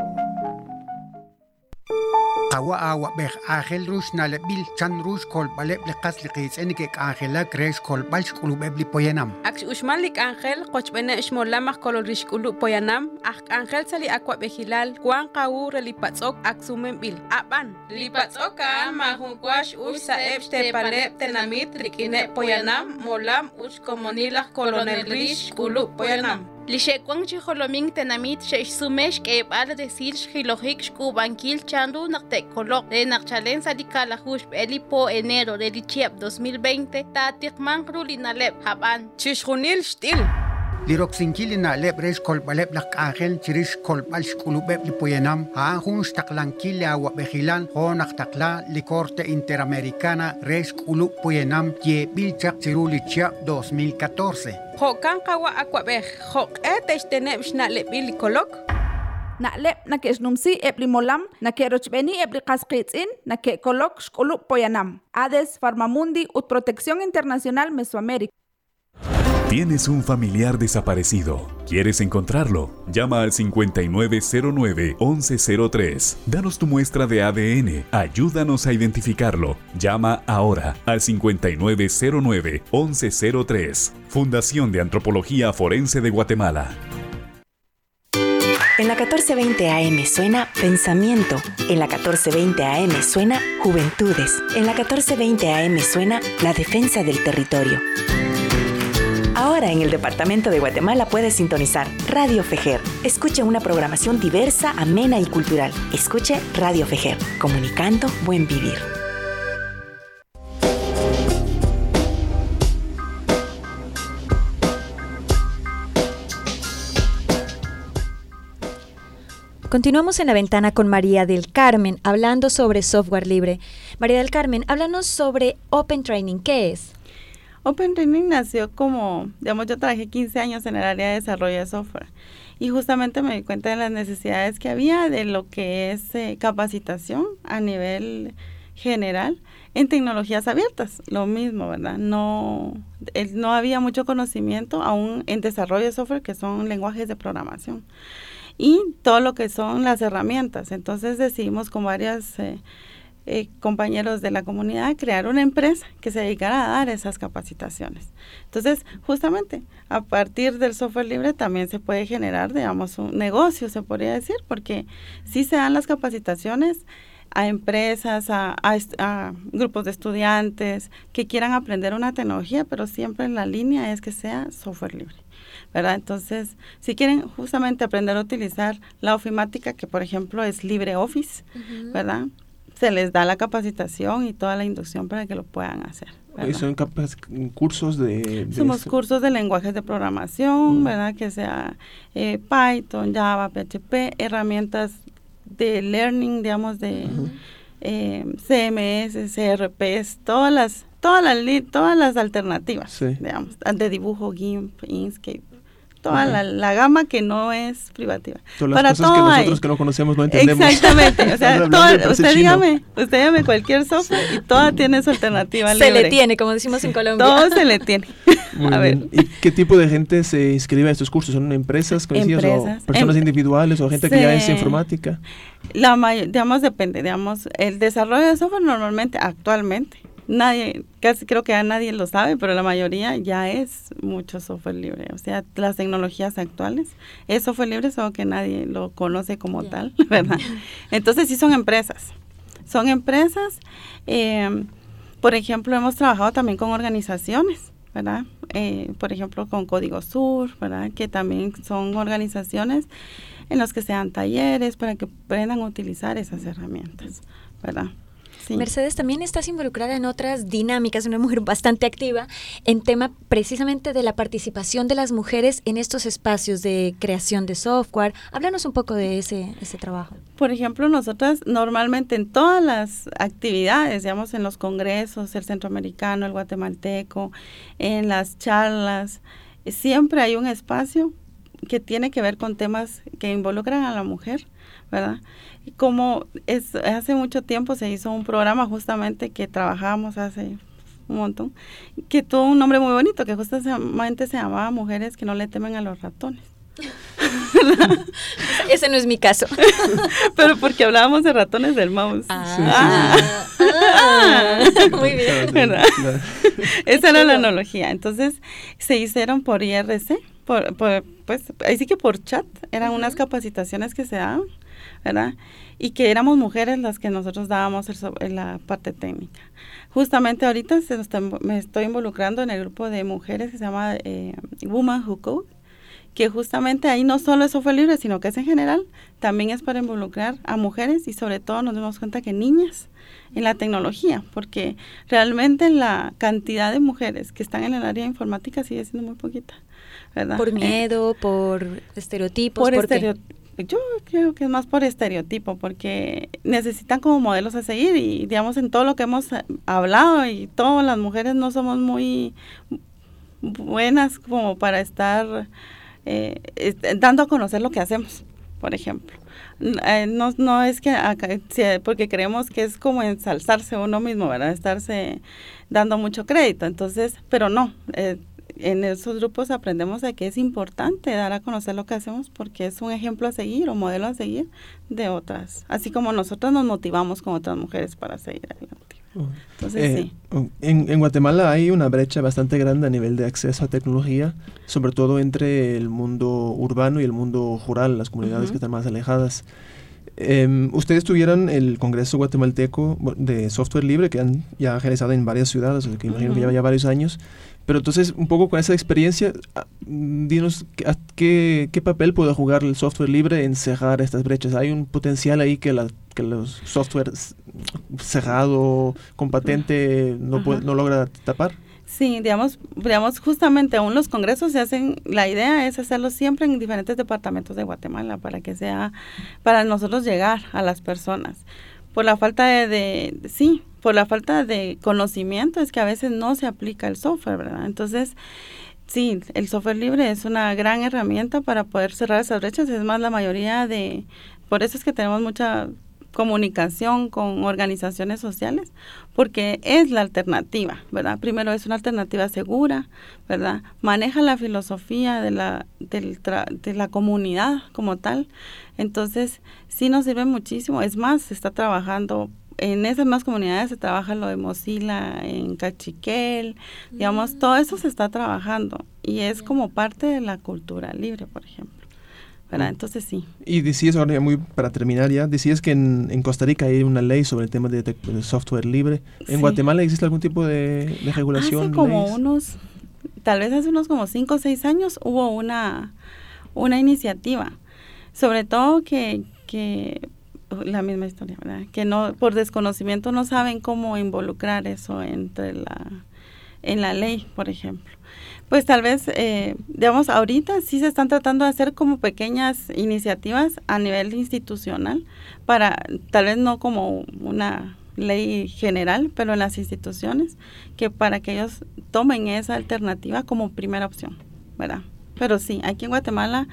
قوا آوا بخ آخل روش نالبیل چند روش کل بله بل قصد قیسن که آخلا گریش کل بلش قلوب بلی پوینم اکش اشمال لیک آخل قوش بنا اشمال لمخ کل ریش قلوب پوینم اخ آخل سالی اکوا بخیلال قوان قاو را لیپت سوک اکسومن بیل ابان لیپت سوکا مهون قواش اوش سایب شته بله تنامیت رکینه پوینم مولم اوش کمونیلخ کلونل ریش قلوب پوینم Lixekwang chijolomin tenamit xexsumex k'eb'al decir xjilojik xkubankil chandu naqtekolok de naqchalen salikalajux b'eli po enero de lichiab 2020 tatikman rulinaleb jaban chixjunil xtil liroksinkili na leb resh kol bale ble ángel chirish kol bal shkulu bebli poyanam ha hun shtaqlankili awa bejilan ho corte interamericana poyanam ye bil chaq chiruli chia 2014 jokan qawa akwabej joq'et exteneb xna'lebil kolok na'leb nake'xnumsi eblimolam nake'rochb'eni ebli qasqitz'in nake'kolok xk'ulub poyanam ades farmamundi ut protección internacional mesoamérica Tienes un familiar desaparecido. ¿Quieres encontrarlo? Llama al 5909-1103. Danos tu muestra de ADN. Ayúdanos a identificarlo. Llama ahora al 5909-1103. Fundación de Antropología Forense de Guatemala. En la 1420 AM suena Pensamiento. En la 1420 AM suena Juventudes. En la 1420 AM suena La Defensa del Territorio. Ahora en el Departamento de Guatemala puedes sintonizar Radio Fejer. Escuche una programación diversa, amena y cultural. Escuche Radio Fejer, comunicando buen vivir. Continuamos en la ventana con María del Carmen hablando sobre software libre. María del Carmen, háblanos sobre Open Training. ¿Qué es? Open Training nació como, digamos, yo trabajé 15 años en el área de desarrollo de software y justamente me di cuenta de las necesidades que había de lo que es eh, capacitación a nivel general en tecnologías abiertas, lo mismo, ¿verdad? No, no había mucho conocimiento aún en desarrollo de software que son lenguajes de programación y todo lo que son las herramientas. Entonces decidimos con varias... Eh, eh, compañeros de la comunidad crear una empresa que se dedicara a dar esas capacitaciones. Entonces, justamente, a partir del software libre también se puede generar, digamos, un negocio, se podría decir, porque sí se dan las capacitaciones a empresas, a, a, a, grupos de estudiantes que quieran aprender una tecnología, pero siempre la línea es que sea software libre. ¿verdad? Entonces, si quieren justamente aprender a utilizar la ofimática, que por ejemplo es LibreOffice, uh -huh. ¿verdad? Se les da la capacitación y toda la inducción para que lo puedan hacer. Son cursos de, de Somos cursos de lenguajes de programación, mm. ¿verdad? Que sea eh, Python, Java, PHP, herramientas de learning, digamos, de uh -huh. eh, CMS, CRPs, todas las, todas las, todas las alternativas, sí. digamos, de dibujo, GIMP, Inkscape toda la, la, gama que no es privativa. Todas las Para cosas que nosotros hay. que no conocemos no entendemos. Exactamente, o *laughs* sea, todo, usted dígame, usted dígame cualquier software y toda tiene su alternativa Se le tiene, como decimos en Colombia. Todo se le tiene. *laughs* Muy a bien. ver. ¿Y qué tipo de gente se inscribe a estos cursos? ¿Son empresas, empresas o personas em individuales o gente se, que ya es informática? La digamos, depende, digamos, el desarrollo de software normalmente, actualmente, nadie, casi creo que a nadie lo sabe, pero la mayoría ya es mucho software libre. O sea, las tecnologías actuales es software libre, solo que nadie lo conoce como yeah. tal, *laughs* ¿verdad? Entonces sí son empresas. Son empresas, eh, por ejemplo, hemos trabajado también con organizaciones, ¿verdad? Eh, por ejemplo, con Código Sur, ¿verdad? Que también son organizaciones en las que se dan talleres para que aprendan a utilizar esas herramientas, ¿verdad? Sí. Mercedes, también estás involucrada en otras dinámicas, una mujer bastante activa en tema precisamente de la participación de las mujeres en estos espacios de creación de software. Háblanos un poco de ese, ese trabajo. Por ejemplo, nosotras normalmente en todas las actividades, digamos, en los congresos, el centroamericano, el guatemalteco, en las charlas, siempre hay un espacio que tiene que ver con temas que involucran a la mujer, ¿verdad? como es, hace mucho tiempo se hizo un programa justamente que trabajábamos hace un montón, que tuvo un nombre muy bonito, que justamente se llamaba Mujeres que no le temen a los ratones. *laughs* Ese no es mi caso. *laughs* Pero porque hablábamos de ratones del mouse. Ah, Ah. muy bien. ¿Verdad? *laughs* Esa era la analogía. Entonces, se hicieron por IRC, por, por- pues, ahí sí que por chat, eran unas capacitaciones que se daban, ¿verdad? Y que éramos mujeres las que nosotros dábamos el la parte técnica. Justamente ahorita se está me estoy involucrando en el grupo de mujeres que se llama eh, Woman Who Code, que justamente ahí no solo es software libre, sino que es en general, también es para involucrar a mujeres y sobre todo nos damos cuenta que niñas en la tecnología, porque realmente la cantidad de mujeres que están en el área de informática sigue siendo muy poquita, ¿verdad? Por Eh, miedo, por estereotipos, por ¿por qué? Yo creo que es más por estereotipo, porque necesitan como modelos a seguir y digamos en todo lo que hemos eh, hablado y todas las mujeres no somos muy buenas como para estar eh, est- dando a conocer lo que hacemos, por ejemplo. Eh, no, no es que acá- porque creemos que es como ensalzarse uno mismo, ¿verdad? Estarse dando mucho crédito. Entonces, pero no, eh, en esos grupos aprendemos de que es importante dar a conocer lo que hacemos porque es un ejemplo a seguir o modelo a seguir de otras, así como nosotros nos motivamos con otras mujeres para seguir adelante. Entonces, Eh, sí. en, en Guatemala hay una brecha bastante grande a nivel de acceso a tecnología, sobre todo entre el mundo urbano y el mundo rural, las comunidades Ujú. que están más alejadas. Em, ustedes tuvieron el Congreso Guatemalteco de Software Libre que han ya realizado en varias ciudades, que imagino que Ujú. lleva ya varios años. Pero entonces, un poco con esa experiencia, ah, dinos qué- a- qué, qué papel puede jugar el software libre en cerrar estas brechas. ¿Hay un potencial ahí que, la, que los software cerrado, con patente, no, puede- no logra tapar? Sí, digamos, digamos, justamente aún los congresos se hacen, la idea es hacerlo siempre en diferentes departamentos de Guatemala para que sea, para nosotros llegar a las personas. Por la falta de, de- sí, por la falta de conocimiento es que a veces no se aplica el software, ¿verdad? Entonces, sí, el software libre es una gran herramienta para poder cerrar esas brechas. Es más, la mayoría de, por eso es que tenemos mucha comunicación con organizaciones sociales, porque es la alternativa, ¿verdad? Primero es una alternativa segura, ¿verdad? Maneja la filosofía de la, del tra- de la comunidad como tal. Entonces, sí nos sirve muchísimo. Es más, se está trabajando en esas más comunidades se trabaja lo de Mozilla en Cachiquel, digamos, todo eso se está trabajando y es como parte de la cultura libre, por ejemplo. ¿Verdad? Entonces sí. Y decías, ahora ya muy para terminar ya, decías que en, en Costa Rica hay una ley sobre el tema de, software libre. ¿En Sí. Guatemala existe algún tipo de, de regulación? Hace como leyes? unos, tal vez hace unos como cinco o seis años hubo una, una iniciativa, sobre todo que, que la misma historia, ¿verdad? Que no, por desconocimiento no saben cómo involucrar eso entre la, en la ley, por ejemplo. Pues tal vez, eh, digamos, ahorita sí se están tratando de hacer como pequeñas iniciativas a nivel institucional para, tal vez no como una ley general, pero en las instituciones, que para que ellos tomen esa alternativa como primera opción, ¿verdad? Pero sí, aquí en Guatemala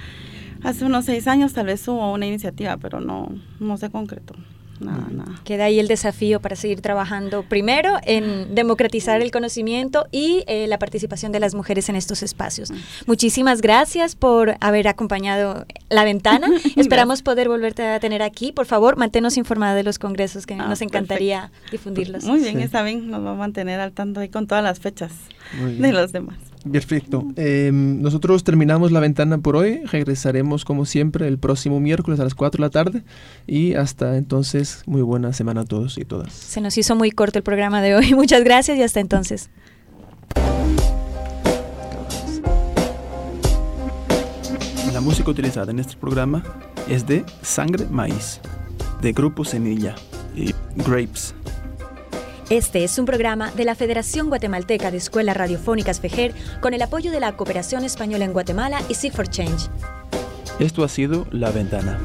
hace unos seis años tal vez hubo una iniciativa, pero no, no se concretó. Nada, nada. Queda ahí el desafío para seguir trabajando primero en democratizar el conocimiento y eh, la participación de las mujeres en estos espacios. Muchísimas gracias por haber acompañado La Ventana. *laughs* Esperamos poder volverte a tener aquí. Por favor, manténnos informada de los congresos que Ah, nos encantaría difundirlos. Muy bien, Sí. está bien, nos va a mantener al tanto ahí con todas las fechas de los demás. Perfecto. Eh, nosotros terminamos la ventana por hoy. Regresaremos como siempre el próximo miércoles a las 4 de la tarde. Y hasta entonces, muy buena semana a todos y todas. Se nos hizo muy corto el programa de hoy. *laughs* Muchas gracias y hasta entonces. La música utilizada en este programa es de Sangre Maíz, de Grupo Semilla y Grapes. Este es un programa de la Federación Guatemalteca de Escuelas Radiofónicas FEJER con el apoyo de la Cooperación Española en Guatemala y Seek for Change. Esto ha sido La Ventana.